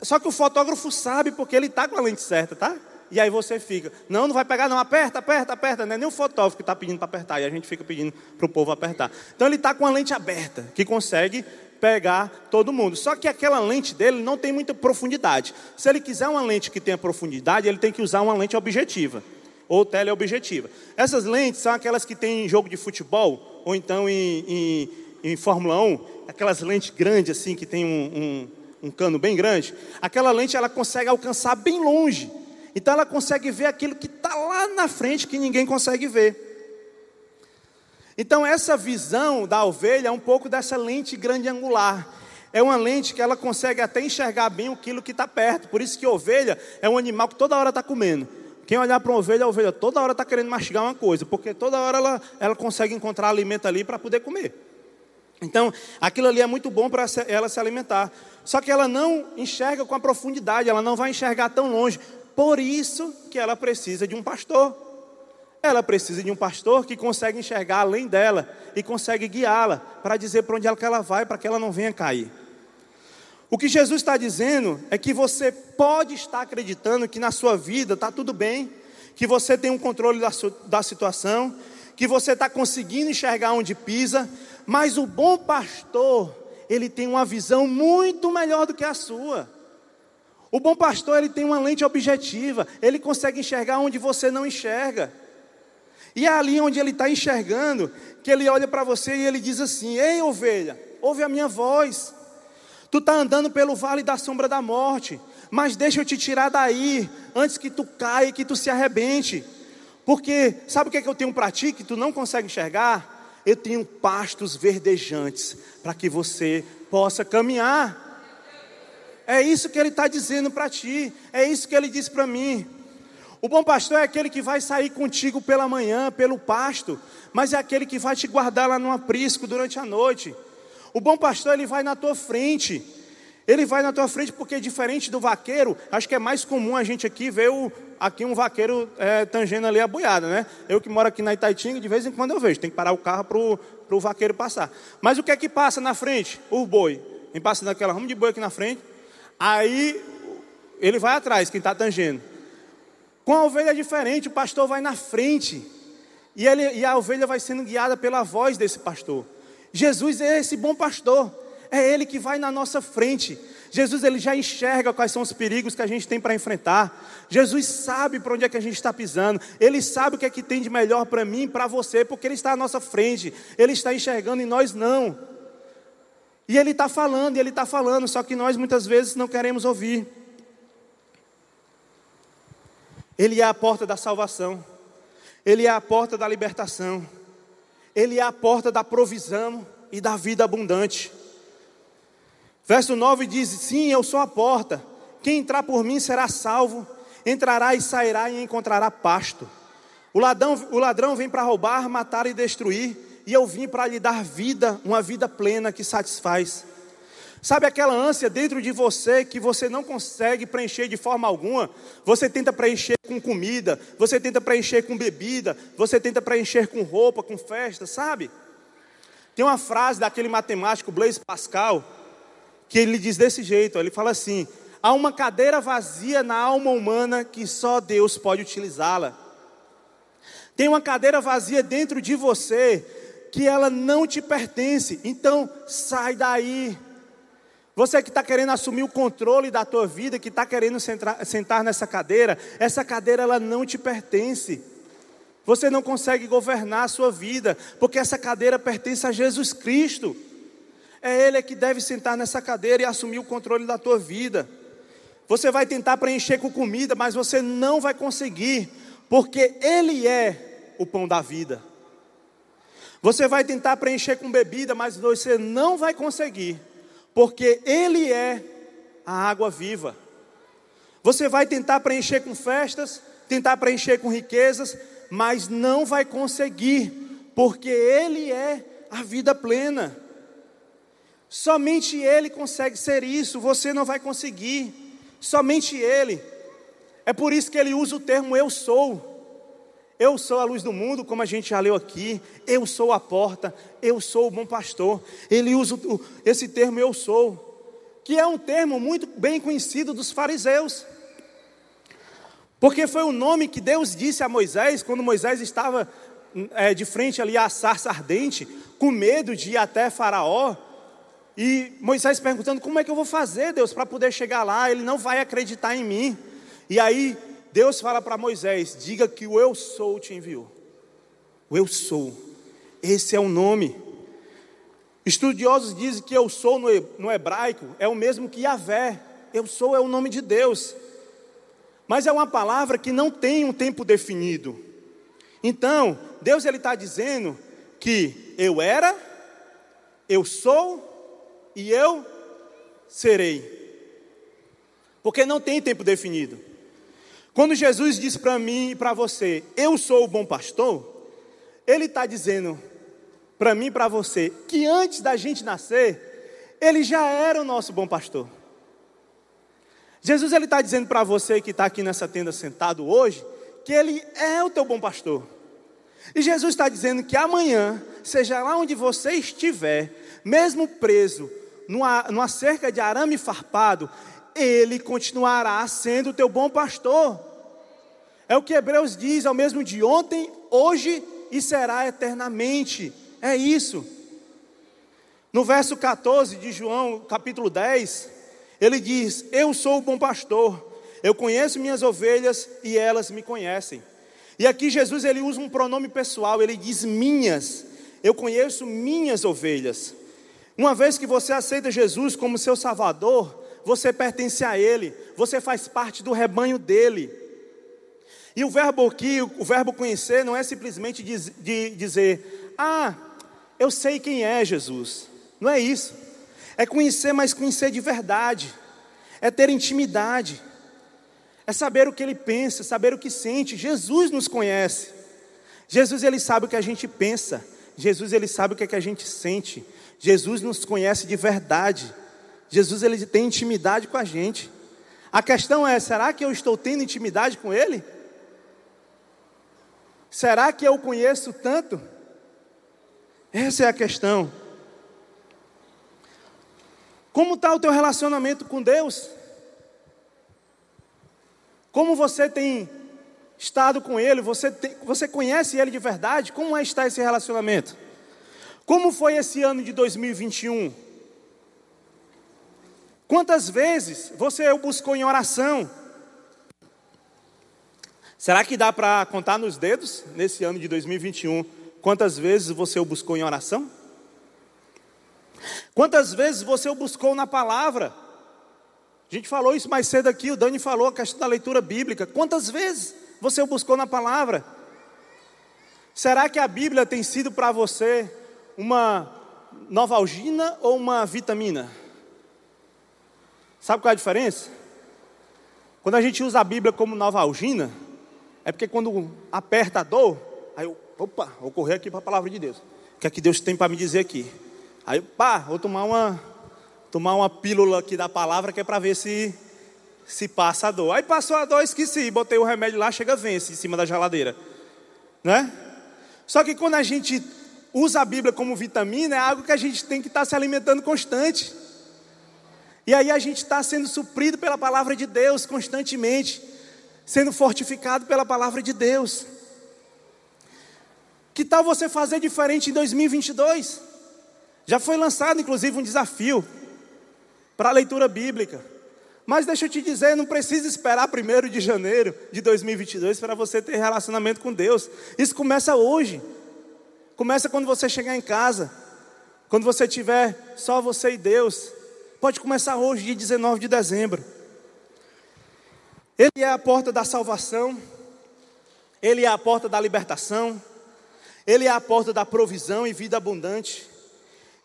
Só que o fotógrafo sabe porque ele está com a lente certa, tá? E aí você fica, não, não vai pegar não, aperta, aperta, aperta. Não é nem o fotógrafo que está pedindo para apertar, e a gente fica pedindo para o povo apertar. Então ele está com a lente aberta, que consegue pegar todo mundo. Só que aquela lente dele não tem muita profundidade. Se ele quiser uma lente que tenha profundidade, ele tem que usar uma lente objetiva ou teleobjetiva. Essas lentes são aquelas que tem em jogo de futebol ou então em, em, em Fórmula 1, aquelas lentes grandes assim que tem um, um, um cano bem grande. Aquela lente ela consegue alcançar bem longe. Então ela consegue ver aquilo que está lá na frente que ninguém consegue ver. Então, essa visão da ovelha é um pouco dessa lente grande angular. É uma lente que ela consegue até enxergar bem aquilo que está perto. Por isso que ovelha é um animal que toda hora está comendo. Quem olhar para uma ovelha, a ovelha toda hora está querendo mastigar uma coisa, porque toda hora ela, ela consegue encontrar alimento ali para poder comer. Então, aquilo ali é muito bom para ela se alimentar. Só que ela não enxerga com a profundidade, ela não vai enxergar tão longe. Por isso que ela precisa de um pastor. Ela precisa de um pastor que consegue enxergar além dela e consegue guiá-la para dizer para onde ela, que ela vai, para que ela não venha cair. O que Jesus está dizendo é que você pode estar acreditando que na sua vida está tudo bem, que você tem um controle da, da situação, que você está conseguindo enxergar onde pisa, mas o bom pastor, ele tem uma visão muito melhor do que a sua. O bom pastor, ele tem uma lente objetiva, ele consegue enxergar onde você não enxerga. E é ali onde ele está enxergando, que ele olha para você e ele diz assim: Ei, ovelha, ouve a minha voz. Tu está andando pelo vale da sombra da morte, mas deixa eu te tirar daí, antes que tu caia e que tu se arrebente. Porque sabe o que, é que eu tenho para ti que tu não consegue enxergar? Eu tenho pastos verdejantes para que você possa caminhar. É isso que ele está dizendo para ti, é isso que ele disse para mim. O bom pastor é aquele que vai sair contigo pela manhã, pelo pasto, mas é aquele que vai te guardar lá no aprisco durante a noite. O bom pastor, ele vai na tua frente. Ele vai na tua frente porque diferente do vaqueiro, acho que é mais comum a gente aqui ver o, aqui um vaqueiro é, tangendo ali a boiada, né? Eu que moro aqui na Itaitinga, de vez em quando eu vejo, tem que parar o carro para o vaqueiro passar. Mas o que é que passa na frente? O boi. Quem passa naquela ramo de boi aqui na frente, aí ele vai atrás, quem está tangendo. Com a ovelha é diferente, o pastor vai na frente. E, ele, e a ovelha vai sendo guiada pela voz desse pastor. Jesus é esse bom pastor. É ele que vai na nossa frente. Jesus ele já enxerga quais são os perigos que a gente tem para enfrentar. Jesus sabe para onde é que a gente está pisando. Ele sabe o que é que tem de melhor para mim e para você, porque ele está à nossa frente. Ele está enxergando e nós não. E ele está falando, e ele está falando, só que nós muitas vezes não queremos ouvir. Ele é a porta da salvação. Ele é a porta da libertação. Ele é a porta da provisão e da vida abundante. Verso 9 diz: Sim, eu sou a porta. Quem entrar por mim será salvo. Entrará e sairá e encontrará pasto. O ladrão, o ladrão vem para roubar, matar e destruir. E eu vim para lhe dar vida, uma vida plena que satisfaz. Sabe aquela ânsia dentro de você que você não consegue preencher de forma alguma? Você tenta preencher com comida, você tenta preencher com bebida, você tenta preencher com roupa, com festa, sabe? Tem uma frase daquele matemático Blaise Pascal que ele diz desse jeito, ele fala assim: há uma cadeira vazia na alma humana que só Deus pode utilizá-la. Tem uma cadeira vazia dentro de você que ela não te pertence. Então, sai daí Você que está querendo assumir o controle da tua vida, que está querendo sentar, nessa cadeira, essa cadeira ela não te pertence. Você não consegue governar a sua vida, porque essa cadeira pertence a Jesus Cristo. É Ele que deve sentar nessa cadeira e assumir o controle da tua vida. Você vai tentar preencher com comida, mas você não vai conseguir, porque Ele é o pão da vida. Você vai tentar preencher com bebida, mas você não vai conseguir, porque Ele é a água viva. Você vai tentar preencher com festas, tentar preencher com riquezas, mas não vai conseguir, porque Ele é a vida plena. Somente Ele consegue ser isso, você não vai conseguir, somente Ele. É por isso que Ele usa o termo eu sou. Eu sou a luz do mundo, como a gente já leu aqui. Eu sou a porta. Eu sou o bom pastor. Ele usa esse termo eu sou, que é um termo muito bem conhecido dos fariseus. Porque foi o nome que Deus disse a Moisés quando Moisés estava é, de frente ali à sarça ardente, com medo de ir até Faraó. E Moisés perguntando: Como é que eu vou fazer, Deus, para poder chegar lá? Ele não vai acreditar em mim. E aí Deus fala para Moisés: diga que o eu sou te enviou. O eu sou. Esse é o nome. Estudiosos dizem que eu sou no hebraico é o mesmo que Yahvé. Eu sou é o nome de Deus. Mas é uma palavra que não tem um tempo definido. Então, Deus ele está dizendo que eu era, eu sou e eu serei. Porque não tem tempo definido. Quando Jesus diz para mim e para você, eu sou o bom pastor, Ele está dizendo para mim e para você que antes da gente nascer, Ele já era o nosso bom pastor. Jesus ele está dizendo para você que está aqui nessa tenda sentado hoje, que Ele é o teu bom pastor. E Jesus está dizendo que amanhã, seja lá onde você estiver, mesmo preso numa, numa cerca de arame farpado, Ele continuará sendo o teu bom pastor. É o que Hebreus diz, é o mesmo de ontem, hoje e será eternamente. É isso. No verso 14 de João, capítulo 10, ele diz: Eu sou o bom pastor, eu conheço minhas ovelhas e elas me conhecem. E aqui Jesus ele usa um pronome pessoal, ele diz minhas. Eu conheço minhas ovelhas. Uma vez que você aceita Jesus como seu salvador, você pertence a ele, você faz parte do rebanho dele. E o verbo aqui, o verbo conhecer, não é simplesmente diz, de dizer, ah, eu sei quem é Jesus. Não é isso. É conhecer, mas conhecer de verdade. É ter intimidade. É saber o que ele pensa, saber o que sente. Jesus nos conhece. Jesus ele sabe o que a gente pensa. Jesus ele sabe o que, é que a gente sente. Jesus nos conhece de verdade. Jesus ele tem intimidade com a gente. A questão é, será que eu estou tendo intimidade com ele? Será que eu o conheço tanto? Essa é a questão. Como está o teu relacionamento com Deus? Como você tem estado com Ele? Você, tem, você conhece Ele de verdade? Como é está esse relacionamento? Como foi esse ano de 2021? Quantas vezes você o buscou em oração? Será que dá para contar nos dedos, nesse ano de 2021, quantas vezes você o buscou em oração? Quantas vezes você o buscou na palavra? A gente falou isso mais cedo aqui, o Dani falou a questão da leitura bíblica. Quantas vezes você o buscou na palavra? Será que a Bíblia tem sido para você uma novalgina ou uma vitamina? Sabe qual é a diferença? Quando a gente usa a Bíblia como novalgina, é porque quando aperta a dor, aí eu, opa, vou correr aqui para a palavra de Deus. O que é que Deus tem para me dizer aqui? Aí, pá, vou tomar uma, tomar uma pílula aqui da palavra que é para ver se se passa a dor. Aí passou a dor, esqueci, botei o remédio lá, chega vence em cima da geladeira. Né? Só que quando a gente usa a Bíblia como vitamina, é algo que a gente tem que estar tá se alimentando constante. E aí a gente está sendo suprido pela palavra de Deus constantemente sendo fortificado pela palavra de Deus. Que tal você fazer diferente em 2022? Já foi lançado, inclusive, um desafio. para a leitura bíblica. Mas deixa eu te dizer, não precisa esperar 1 de janeiro de 2022 para você ter relacionamento com Deus. Isso começa hoje. Começa quando você chegar em casa. Quando você tiver só você e Deus. Pode começar hoje, dia 19 de dezembro. Ele é a porta da salvação. Ele é a porta da libertação. Ele é a porta da provisão e vida abundante.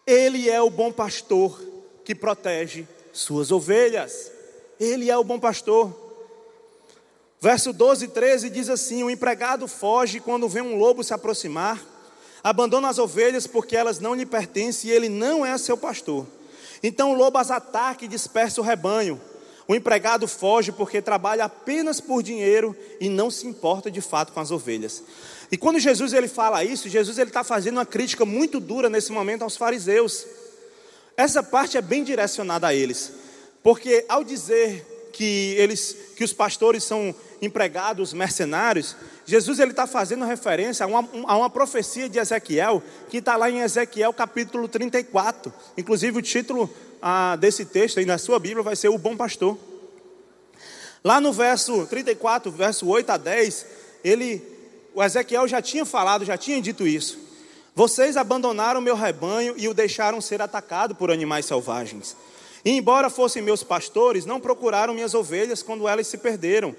Ele é o bom pastor que protege suas ovelhas. Ele é o bom pastor. Verso 12 e 13 diz assim: O empregado foge quando vê um lobo se aproximar, abandona as ovelhas porque elas não lhe pertencem e ele não é seu pastor. Então o lobo as ataca e dispersa o rebanho. O empregado foge porque trabalha apenas por dinheiro e não se importa de fato com as ovelhas. E quando Jesus ele fala isso, Jesus ele está fazendo uma crítica muito dura nesse momento aos fariseus. Essa parte é bem direcionada a eles, porque ao dizer que eles, que os pastores são empregados mercenários, Jesus ele está fazendo referência a uma, a uma profecia de Ezequiel que está lá em Ezequiel capítulo 34. Inclusive o título ah, desse texto aí na sua Bíblia vai ser o bom pastor. Lá no verso 34, verso 8 a 10, ele, o Ezequiel já tinha falado, já tinha dito isso. Vocês abandonaram meu rebanho e o deixaram ser atacado por animais selvagens. E embora fossem meus pastores, não procuraram minhas ovelhas quando elas se perderam.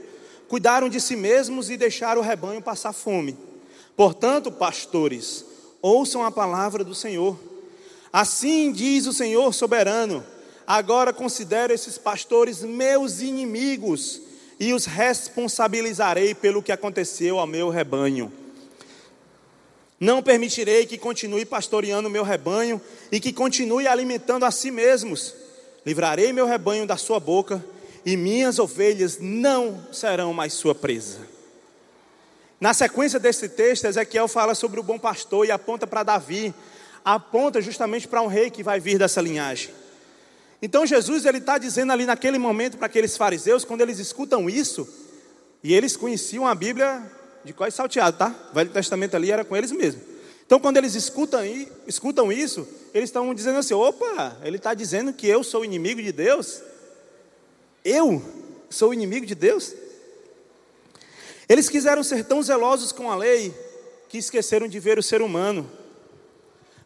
Cuidaram de si mesmos e deixaram o rebanho passar fome. Portanto, pastores, ouçam a palavra do Senhor. Assim diz o Senhor soberano: agora considero esses pastores meus inimigos e os responsabilizarei pelo que aconteceu ao meu rebanho. Não permitirei que continue pastoreando o meu rebanho e que continue alimentando a si mesmos. Livrarei meu rebanho da sua boca e minhas ovelhas não serão mais sua presa. Na sequência desse texto, Ezequiel fala sobre o bom pastor e aponta para Davi, aponta justamente para um rei que vai vir dessa linhagem. Então Jesus ele está dizendo ali naquele momento para aqueles fariseus, quando eles escutam isso, e eles conheciam a Bíblia de quase salteado, tá? O Velho Testamento ali era com eles mesmo. Então quando eles escutam, escutam isso, eles estão dizendo assim: opa, ele está dizendo que eu sou inimigo de Deus? Eu sou inimigo de Deus? Eles quiseram ser tão zelosos com a lei que esqueceram de ver o ser humano.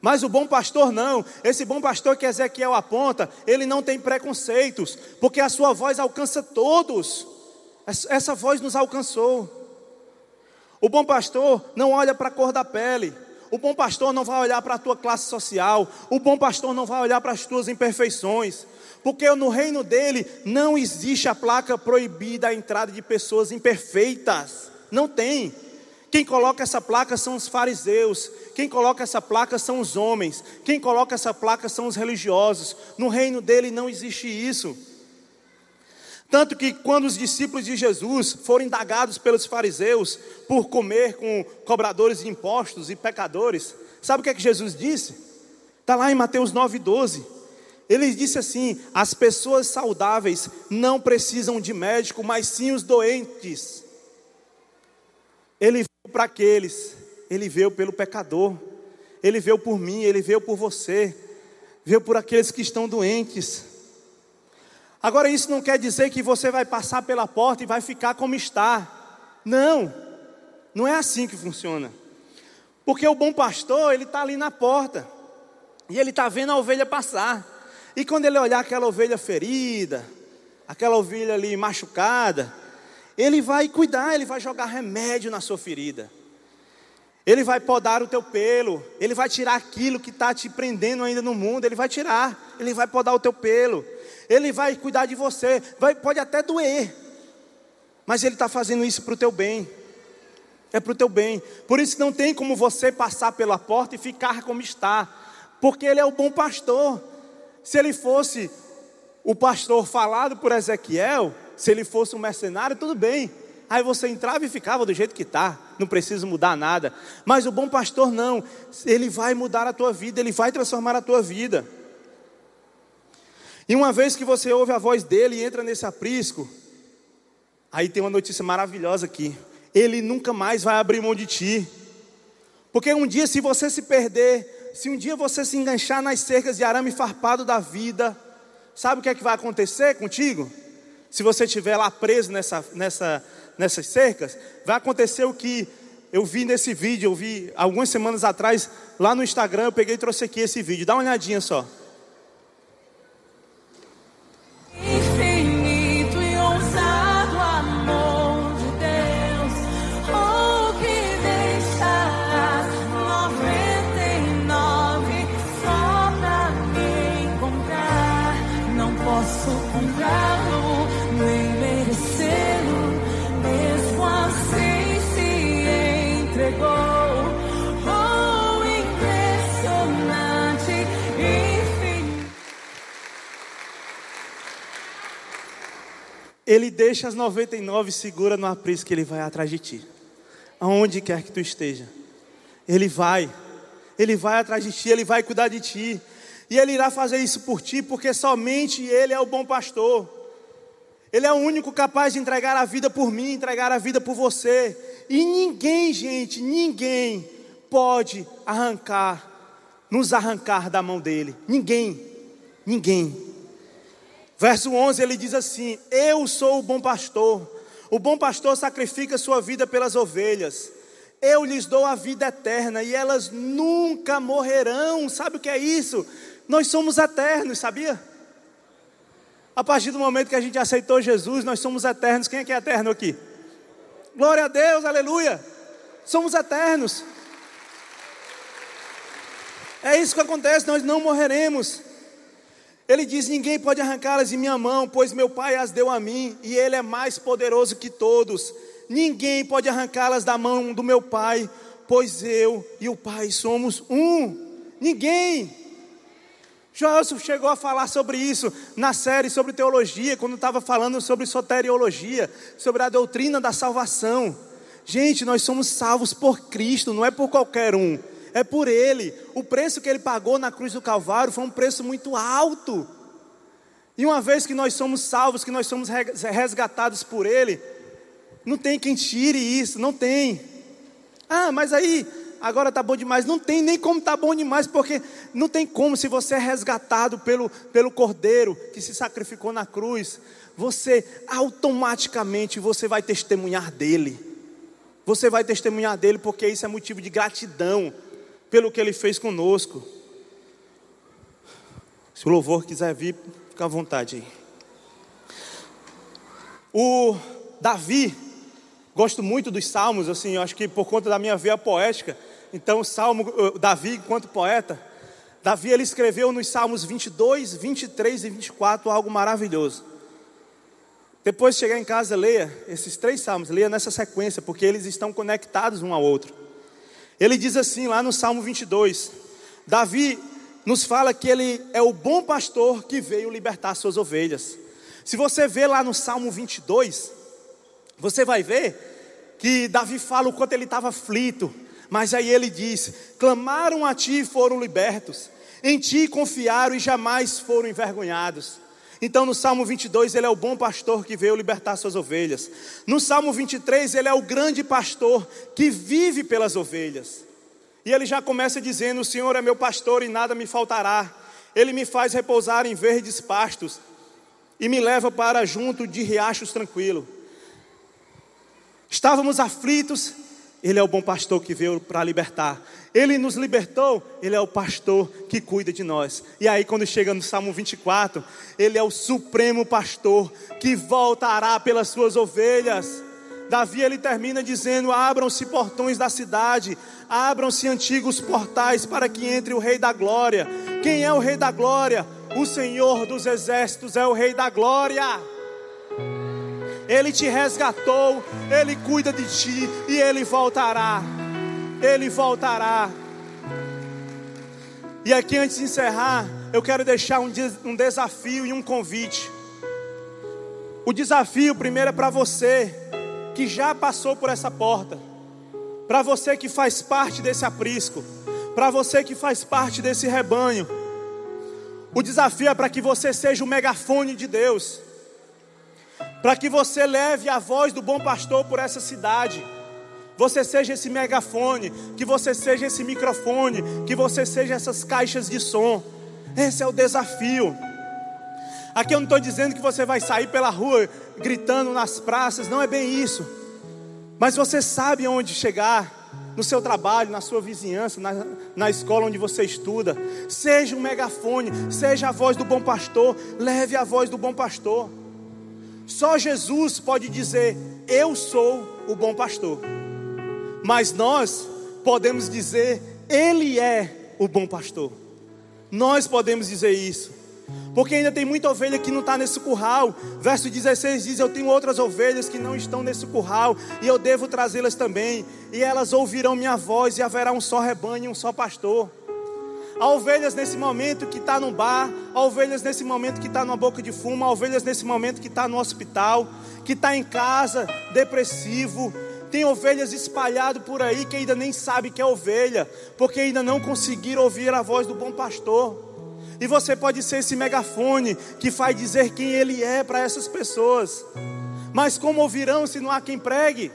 Mas o bom pastor não, esse bom pastor que Ezequiel aponta, ele não tem preconceitos, porque a sua voz alcança todos. Essa voz nos alcançou. O bom pastor não olha para a cor da pele. O bom pastor não vai olhar para a tua classe social. O bom pastor não vai olhar para as tuas imperfeições. Porque no reino dele não existe a placa proibida a entrada de pessoas imperfeitas. Não tem. Quem coloca essa placa são os fariseus, quem coloca essa placa são os homens, quem coloca essa placa são os religiosos. No reino dele não existe isso. Tanto que quando os discípulos de Jesus foram indagados pelos fariseus por comer com cobradores de impostos e pecadores, sabe o que é que Jesus disse? Está lá em Mateus 9,12. Ele disse assim: as pessoas saudáveis não precisam de médico, mas sim os doentes. Ele para aqueles, ele veio pelo pecador, ele veio por mim, ele veio por você, veio por aqueles que estão doentes. Agora, isso não quer dizer que você vai passar pela porta e vai ficar como está. Não, não é assim que funciona. Porque o bom pastor, ele está ali na porta, e ele está vendo a ovelha passar. E quando ele olhar aquela ovelha ferida, aquela ovelha ali machucada, ele vai cuidar, ele vai jogar remédio na sua ferida. Ele vai podar o teu pelo, ele vai tirar aquilo que está te prendendo ainda no mundo, ele vai tirar, ele vai podar o teu pelo, ele vai cuidar de você, vai, pode até doer, mas ele está fazendo isso para o teu bem, é para o teu bem, por isso não tem como você passar pela porta e ficar como está, porque ele é o bom pastor. Se ele fosse o pastor falado por Ezequiel, se ele fosse um mercenário, tudo bem. Aí você entrava e ficava do jeito que está, não precisa mudar nada. Mas o bom pastor não, ele vai mudar a tua vida, ele vai transformar a tua vida. E uma vez que você ouve a voz dele e entra nesse aprisco, aí tem uma notícia maravilhosa aqui. Ele nunca mais vai abrir mão de ti. Porque um dia, se você se perder, se um dia você se enganchar nas cercas de arame farpado da vida, sabe o que é que vai acontecer contigo? Se você estiver lá preso nessa, nessa, nessas cercas, vai acontecer o que eu vi nesse vídeo, eu vi algumas semanas atrás, lá no Instagram, eu peguei e trouxe aqui esse vídeo. Dá uma olhadinha só. Ele deixa as 99 segura no aprisco que ele vai atrás de ti. Aonde quer que tu esteja. Ele vai. Ele vai atrás de ti, ele vai cuidar de ti. E ele irá fazer isso por ti, porque somente ele é o bom pastor. Ele é o único capaz de entregar a vida por mim, entregar a vida por você. E ninguém, gente, ninguém pode arrancar, nos arrancar da mão dele. Ninguém. Ninguém. Verso 11 ele diz assim: Eu sou o bom pastor. O bom pastor sacrifica sua vida pelas ovelhas. Eu lhes dou a vida eterna e elas nunca morrerão. Sabe o que é isso? Nós somos eternos, sabia? A partir do momento que a gente aceitou Jesus, nós somos eternos. Quem é que é eterno aqui? Glória a Deus, aleluia. Somos eternos. É isso que acontece, nós não morreremos. Ele diz: Ninguém pode arrancá-las de minha mão, pois meu Pai as deu a mim, e Ele é mais poderoso que todos. Ninguém pode arrancá-las da mão do meu Pai, pois eu e o Pai somos um. Ninguém. Joelson chegou a falar sobre isso na série sobre teologia, quando estava falando sobre soteriologia, sobre a doutrina da salvação. Gente, nós somos salvos por Cristo, não é por qualquer um é por Ele. O preço que Ele pagou na cruz do Calvário foi um preço muito alto. E uma vez que nós somos salvos, que nós somos resgatados por Ele, não tem quem tire isso, não tem. Ah, mas aí, agora está bom demais. Não tem nem como está bom demais, porque não tem como, se você é resgatado pelo, pelo Cordeiro que se sacrificou na cruz, você automaticamente você vai testemunhar dele. Você vai testemunhar dele porque isso é motivo de gratidão pelo que ele fez conosco. Se o louvor quiser vir, fica à vontade aí. O Davi, gosto muito dos salmos, assim, eu acho que por conta da minha veia poética, então o salmo, Davi, enquanto poeta, Davi ele escreveu nos salmos 22, 23 e 24 algo maravilhoso. Depois de chegar em casa, leia esses três salmos, leia nessa sequência, porque eles estão conectados um ao outro. Ele diz assim lá no Salmo 22: Davi nos fala que ele é o bom pastor que veio libertar suas ovelhas. Se você ver lá no Salmo 22, você vai ver que Davi fala o quanto ele estava aflito, mas aí ele diz: clamaram a ti e foram libertos, em ti confiaram e jamais foram envergonhados. Então, no Salmo 22, ele é o bom pastor que veio libertar suas ovelhas. No Salmo 23, ele é o grande pastor que vive pelas ovelhas. E ele já começa dizendo: O Senhor é meu pastor e nada me faltará. Ele me faz repousar em verdes pastos e me leva para junto de riachos tranquilo. Estávamos aflitos, ele é o bom pastor que veio para libertar. Ele nos libertou, Ele é o pastor que cuida de nós. E aí, quando chega no Salmo 24, Ele é o supremo pastor que voltará pelas suas ovelhas. Davi ele termina dizendo: Abram-se portões da cidade, abram-se antigos portais para que entre o Rei da Glória. Quem é o Rei da Glória? O Senhor dos Exércitos é o Rei da Glória. Ele te resgatou, Ele cuida de ti e Ele voltará. Ele voltará. E aqui, antes de encerrar, eu quero deixar um, um desafio e um convite. O desafio primeiro é para você que já passou por essa porta, para você que faz parte desse aprisco, para você que faz parte desse rebanho. O desafio é para que você seja o megafone de Deus, para que você leve a voz do bom pastor por essa cidade você seja esse megafone, que você seja esse microfone, que você seja essas caixas de som. Esse é o desafio. Aqui eu não estou dizendo que você vai sair pela rua gritando nas praças, não é bem isso. Mas você sabe onde chegar, no seu trabalho, na sua vizinhança, na, na escola onde você estuda. Seja um megafone, seja a voz do bom pastor, leve a voz do bom pastor. Só Jesus pode dizer: Eu sou o bom pastor. Mas nós podemos dizer: Ele é o bom pastor. Nós podemos dizer isso. Porque ainda tem muita ovelha que não está nesse curral. Verso 16 diz: Eu tenho outras ovelhas que não estão nesse curral, e eu devo trazê-las também, e elas ouvirão minha voz, e haverá um só rebanho e um só pastor. Há ovelhas nesse momento que está no bar, há ovelhas nesse momento que está numa boca de fumo, há ovelhas nesse momento que está no hospital, que está em casa, depressivo. Tem ovelhas espalhado por aí que ainda nem sabe que é ovelha, porque ainda não conseguiram ouvir a voz do bom pastor. E você pode ser esse megafone que faz dizer quem Ele é para essas pessoas. Mas como ouvirão se não há quem pregue?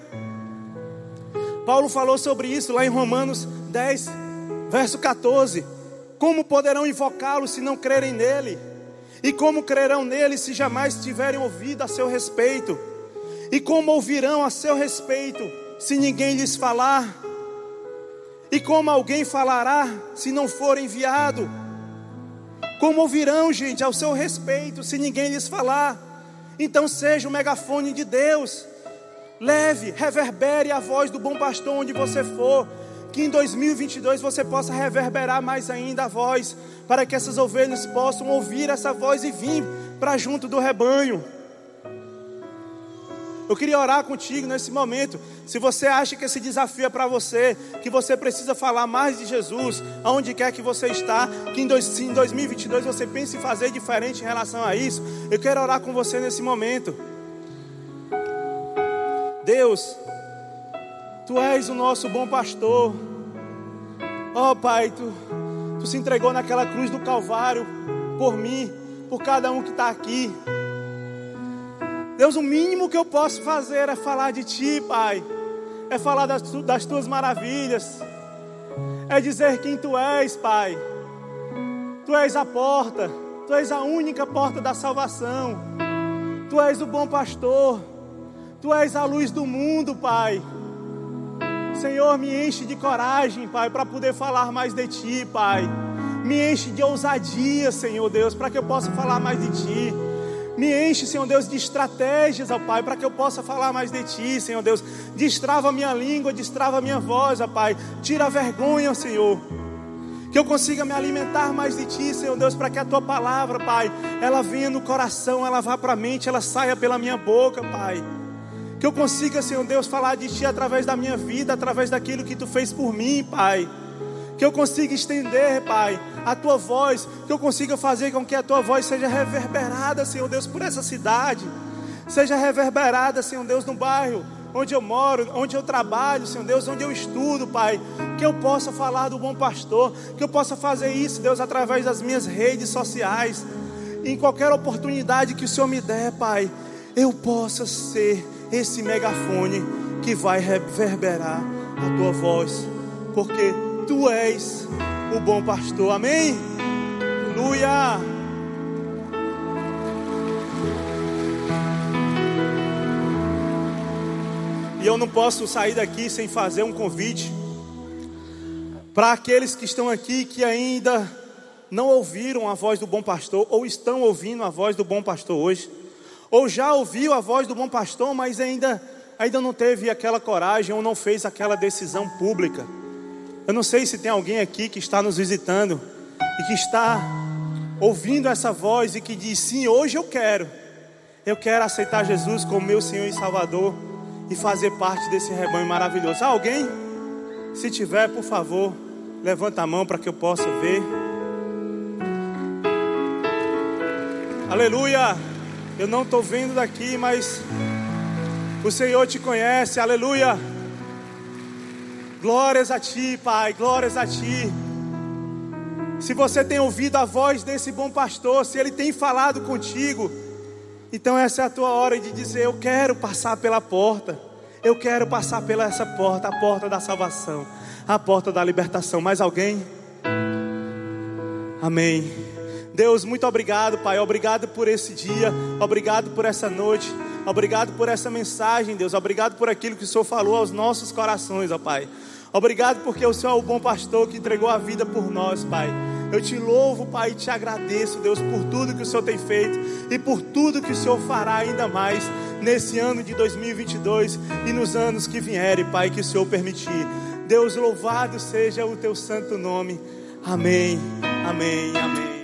Paulo falou sobre isso lá em Romanos 10, verso 14. Como poderão invocá-lo se não crerem nele? E como crerão nele se jamais tiverem ouvido a seu respeito? E como ouvirão a seu respeito se ninguém lhes falar? E como alguém falará se não for enviado? Como ouvirão, gente, ao seu respeito, se ninguém lhes falar? Então seja o megafone de Deus. Leve, reverbere a voz do bom pastor onde você for. Que em 2022 você possa reverberar mais ainda a voz, para que essas ovelhas possam ouvir essa voz e vir para junto do rebanho. Eu queria orar contigo nesse momento. Se você acha que esse desafio é para você, que você precisa falar mais de Jesus, aonde quer que você está, que em 2022 você pense em fazer diferente em relação a isso, eu quero orar com você nesse momento. Deus, Tu és o nosso bom pastor. Ó oh, Pai, tu, tu se entregou naquela cruz do Calvário por mim, por cada um que está aqui. Deus, o mínimo que eu posso fazer é falar de Ti, Pai. É falar das, das Tuas maravilhas. É dizer quem Tu és, Pai. Tu és a porta. Tu és a única porta da salvação. Tu és o bom pastor. Tu és a luz do mundo, Pai. Senhor, me enche de coragem, Pai, para poder falar mais de Ti, Pai. Me enche de ousadia, Senhor Deus, para que eu possa falar mais de Ti. Me enche, Senhor Deus, de estratégias, ó Pai, para que eu possa falar mais de Ti, Senhor Deus. Destrava minha língua, destrava minha voz, ó Pai. Tira a vergonha, Senhor. Que eu consiga me alimentar mais de Ti, Senhor Deus, para que a Tua palavra, Pai, ela venha no coração, ela vá para a mente, ela saia pela minha boca, Pai. Que eu consiga, Senhor Deus, falar de Ti através da minha vida, através daquilo que Tu fez por mim, Pai. Que eu consiga estender, Pai, a tua voz, que eu consiga fazer com que a tua voz seja reverberada, Senhor Deus, por essa cidade, seja reverberada, Senhor Deus, no bairro onde eu moro, onde eu trabalho, Senhor Deus, onde eu estudo, Pai, que eu possa falar do bom pastor, que eu possa fazer isso, Deus, através das minhas redes sociais, em qualquer oportunidade que o Senhor me der, Pai, eu possa ser esse megafone que vai reverberar a tua voz, porque Tu és o bom pastor, amém? Aleluia! E eu não posso sair daqui sem fazer um convite para aqueles que estão aqui que ainda não ouviram a voz do bom pastor, ou estão ouvindo a voz do bom pastor hoje, ou já ouviu a voz do bom pastor, mas ainda, ainda não teve aquela coragem ou não fez aquela decisão pública. Eu não sei se tem alguém aqui que está nos visitando e que está ouvindo essa voz e que diz: Sim, hoje eu quero. Eu quero aceitar Jesus como meu Senhor e Salvador e fazer parte desse rebanho maravilhoso. alguém? Se tiver, por favor, levanta a mão para que eu possa ver. Aleluia! Eu não estou vendo daqui, mas o Senhor te conhece. Aleluia! Glórias a Ti, Pai, glórias a Ti. Se você tem ouvido a voz desse bom pastor, se ele tem falado contigo, então essa é a tua hora de dizer: Eu quero passar pela porta, eu quero passar pela essa porta, a porta da salvação, a porta da libertação. Mais alguém? Amém. Deus, muito obrigado, Pai. Obrigado por esse dia, obrigado por essa noite, obrigado por essa mensagem, Deus. Obrigado por aquilo que o Senhor falou aos nossos corações, ó Pai. Obrigado porque o Senhor é o bom pastor que entregou a vida por nós, Pai. Eu te louvo, Pai, e te agradeço, Deus, por tudo que o Senhor tem feito e por tudo que o Senhor fará ainda mais nesse ano de 2022 e nos anos que vierem, Pai, que o Senhor permitir. Deus, louvado seja o teu santo nome. Amém, amém, amém.